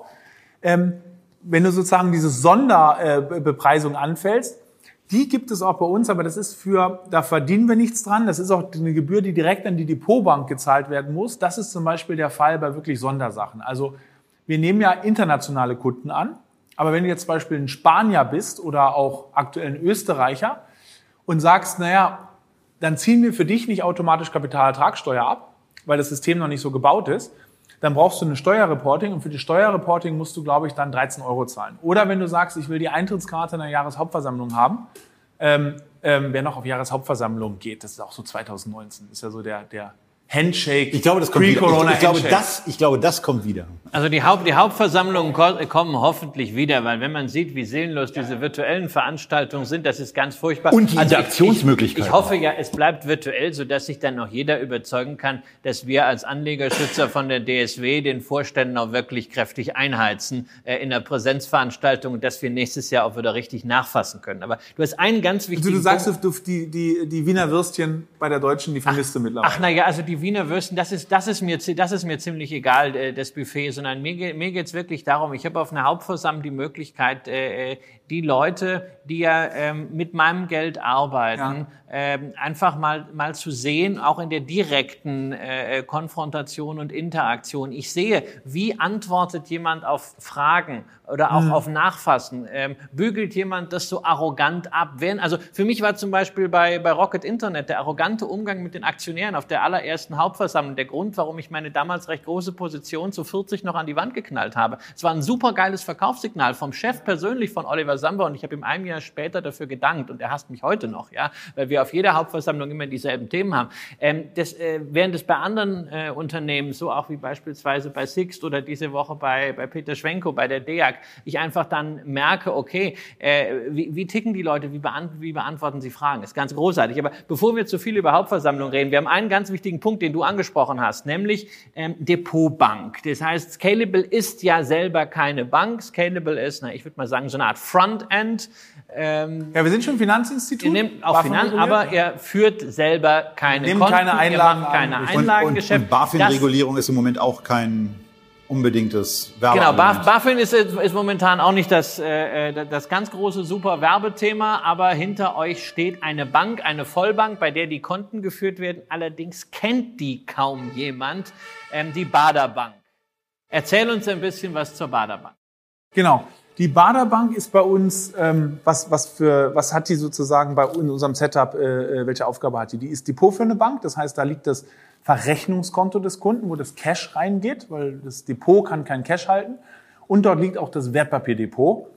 Ähm, wenn du sozusagen diese Sonderbepreisung anfällst, Die gibt es auch bei uns, aber das ist für, da verdienen wir nichts dran. Das ist auch eine Gebühr, die direkt an die Depotbank gezahlt werden muss. Das ist zum Beispiel der Fall bei wirklich Sondersachen. Also wir nehmen ja internationale Kunden an, aber wenn du jetzt zum Beispiel ein Spanier bist oder auch aktuell ein Österreicher und sagst, naja, dann ziehen wir für dich nicht automatisch Kapitalertragssteuer ab, weil das System noch nicht so gebaut ist, dann brauchst du eine Steuerreporting und für die Steuerreporting musst du, glaube ich, dann 13 Euro zahlen. Oder wenn du sagst, ich will die Eintrittskarte in der Jahreshauptversammlung haben, ähm, ähm, wer noch auf Jahreshauptversammlung geht, das ist auch so 2019, ist ja so der, der Handshake. Ich glaube, das kommt wieder. Ich, ich, glaube, das, ich glaube, das kommt wieder. Also die, Haupt, die Hauptversammlungen kommen hoffentlich wieder, weil wenn man sieht, wie seelenlos diese virtuellen Veranstaltungen sind, das ist ganz furchtbar. Und die also Interaktionsmöglichkeiten. Ich, ich, hoffe ja, es bleibt virtuell, sodass sich dann noch jeder überzeugen kann, dass wir als Anlegerschützer von der DSW den Vorständen auch wirklich kräftig einheizen äh, in der Präsenzveranstaltung, dass wir nächstes Jahr auch wieder richtig nachfassen können. Aber du hast einen ganz wichtigen also du sagst, Punkt. Du, die, die, die Wiener Würstchen bei der Deutschen, die vermisst du mittlerweile. Ach, naja, also die Wiener Würstchen, das ist, das ist, mir, das ist mir ziemlich egal, äh, das Buffet, sondern mir, mir geht es wirklich darum, ich habe auf einer Hauptversammlung die Möglichkeit, äh, äh, die Leute, die ja ähm, mit meinem Geld arbeiten, ja. ähm, einfach mal, mal zu sehen, auch in der direkten äh, Konfrontation und Interaktion. Ich sehe, wie antwortet jemand auf Fragen oder auch mhm. auf Nachfassen? Ähm, bügelt jemand das so arrogant ab? Wenn, also für mich war zum Beispiel bei, bei Rocket Internet der arrogante Umgang mit den Aktionären auf der allerersten Hauptversammlung der Grund, warum ich meine damals recht große Position zu 40 noch an die Wand geknallt habe. Es war ein super geiles Verkaufssignal vom Chef persönlich von Oliver Samba und ich habe ihm ein Jahr später dafür gedankt und er hasst mich heute noch, ja, weil wir auf jeder Hauptversammlung immer dieselben Themen haben. Ähm, das, äh, während es bei anderen äh, Unternehmen, so auch wie beispielsweise bei Sixt oder diese Woche bei, bei Peter Schwenko, bei der DEAG, ich einfach dann merke, okay, äh, wie, wie ticken die Leute, wie, beant wie beantworten sie Fragen? Das ist ganz großartig. Aber bevor wir zu viel über Hauptversammlung reden, wir haben einen ganz wichtigen Punkt, den du angesprochen hast, nämlich ähm, Depotbank. Das heißt, Scalable ist ja selber keine Bank. Scalable ist, na, ich würde mal sagen, so eine Art Frontend. Ähm, ja, wir sind schon Finanzinstitut. Ihr nehmt auch Finanz, aber er führt selber keine Nehmt Konten, keine Einlagen, keine Einlagengeschäft. Und, und, und BaFin-Regulierung ist im Moment auch kein unbedingtes Werbe. Genau, BaFin ist, ist momentan auch nicht das, äh, äh, das ganz große super Werbethema, aber hinter euch steht eine Bank, eine Vollbank, bei der die Konten geführt werden. Allerdings kennt die kaum jemand, ähm, die Baderbank. Erzähl uns ein bisschen was zur Baderbank. Genau. Die Baderbank ist bei uns, ähm, was, was, für, was hat die sozusagen bei in unserem Setup, äh, äh, welche Aufgabe hat die? Die ist Depot für eine Bank, das heißt, da liegt das Verrechnungskonto des Kunden, wo das Cash reingeht, weil das Depot kann kein Cash halten. Und dort liegt auch das Wertpapierdepot.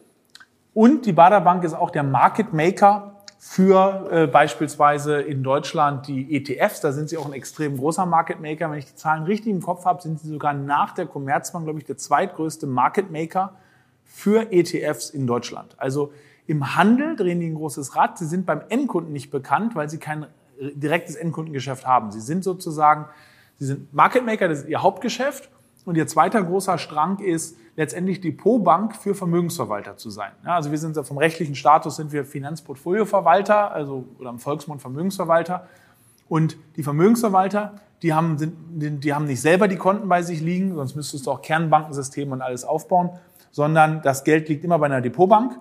Und die Baderbank ist auch der Market Maker für äh, beispielsweise in Deutschland die ETFs. Da sind sie auch ein extrem großer Market Maker. Wenn ich die Zahlen richtig im Kopf habe, sind sie sogar nach der Commerzbank, glaube ich, der zweitgrößte Market Maker für ETFs in Deutschland. Also im Handel drehen die ein großes Rad. Sie sind beim Endkunden nicht bekannt, weil sie kein direktes Endkundengeschäft haben. Sie sind sozusagen, sie sind Market Maker, das ist ihr Hauptgeschäft. Und ihr zweiter großer Strang ist letztendlich Depotbank für Vermögensverwalter zu sein. Ja, also wir sind vom rechtlichen Status sind wir Finanzportfolioverwalter, also oder im Volksmund Vermögensverwalter. Und die Vermögensverwalter, die haben, sind, die haben nicht selber die Konten bei sich liegen, sonst müsstest du auch Kernbankensysteme und alles aufbauen, sondern das Geld liegt immer bei einer Depotbank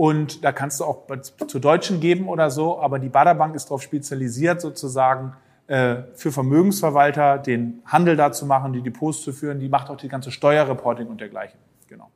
und da kannst du auch zur Deutschen geben oder so, aber die Baderbank ist darauf spezialisiert, sozusagen äh, für Vermögensverwalter den Handel da zu machen, die Depots zu führen. Die macht auch die ganze Steuerreporting und dergleichen. Genau.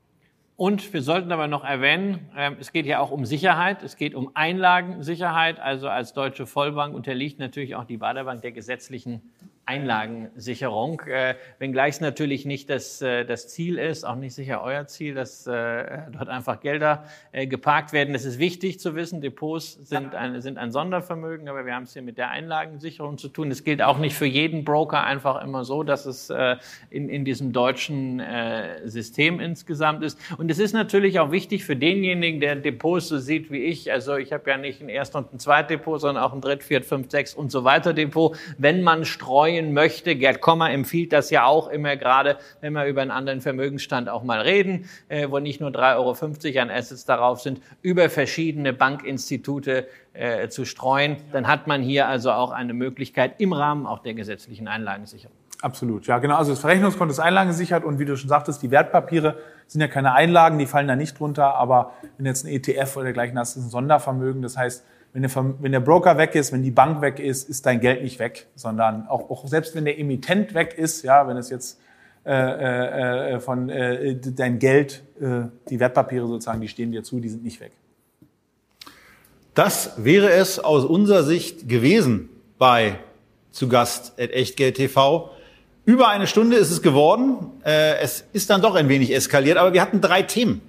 Und wir sollten aber noch erwähnen, ähm, es geht ja auch um Sicherheit, es geht um Einlagensicherheit. Also als deutsche Vollbank unterliegt natürlich auch die Baderbank der gesetzlichen Einlagensicherung, äh, wenngleich es natürlich nicht das, äh, das Ziel ist, auch nicht sicher euer Ziel, dass äh, dort einfach Gelder äh, geparkt werden. Das ist wichtig zu wissen. Depots sind ein, sind ein Sondervermögen, aber wir haben es hier mit der Einlagensicherung zu tun. Es gilt auch nicht für jeden Broker einfach immer so, dass es äh, in, in diesem deutschen äh, System insgesamt ist. Und es ist natürlich auch wichtig für denjenigen, der Depots so sieht wie ich. Also ich habe ja nicht ein Erst- und ein Zweitdepot, sondern auch ein Dritt-, Viert-, Fünft-, Sechs- und so weiter Depot. Wenn man streut, streuen möchte. Gerd Kommer empfiehlt das ja auch immer gerade, wenn wir über einen anderen Vermögensstand auch mal reden, äh, wo nicht nur 3,50 Euro an Assets darauf sind, über verschiedene Bankinstitute äh, zu streuen. Dann hat man hier also auch eine Möglichkeit im Rahmen auch der gesetzlichen Einlagensicherung. Absolut, ja genau. Also das Verrechnungskonto ist einlagengesichert und wie du schon sagtest, die Wertpapiere sind ja keine Einlagen, die fallen da nicht drunter, aber wenn jetzt ein ETF oder dergleichen hast, ist ein Sondervermögen. Das heißt, wenn der, wenn der Broker weg ist, wenn die Bank weg ist, ist dein Geld nicht weg, sondern auch, auch selbst wenn der Emittent weg ist, ja, wenn es jetzt äh, äh, äh von äh, dein Geld, äh, die Wertpapiere sozusagen, die stehen dir zu, die sind nicht weg. Das wäre es aus unserer Sicht gewesen bei zu Gast at Echtgeld TV. Über eine Stunde ist es geworden. Äh, es ist dann doch ein wenig eskaliert, aber wir hatten drei Themen.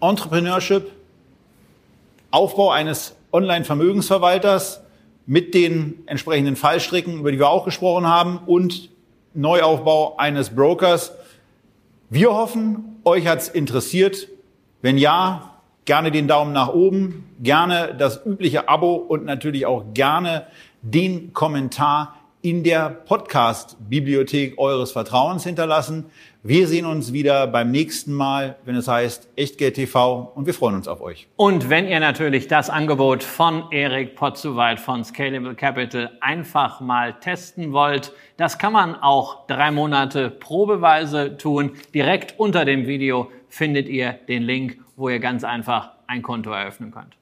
Entrepreneurship, Aufbau eines Online-Vermögensverwalters mit den entsprechenden Fallstricken, über die wir auch gesprochen haben, und Neuaufbau eines Brokers. Wir hoffen, euch hat's interessiert. Wenn ja, gerne den Daumen nach oben, gerne das übliche Abo und natürlich auch gerne den Kommentar in der Podcast-Bibliothek eures Vertrauens hinterlassen. Wir sehen uns wieder beim nächsten Mal, wenn es heißt Echtgeld TV und wir freuen uns auf euch. Und wenn ihr natürlich das Angebot von Erik Potzuweit von Scalable Capital einfach mal testen wollt, das kann man auch drei Monate probeweise tun. Direkt unter dem Video findet ihr den Link, wo ihr ganz einfach ein Konto eröffnen könnt.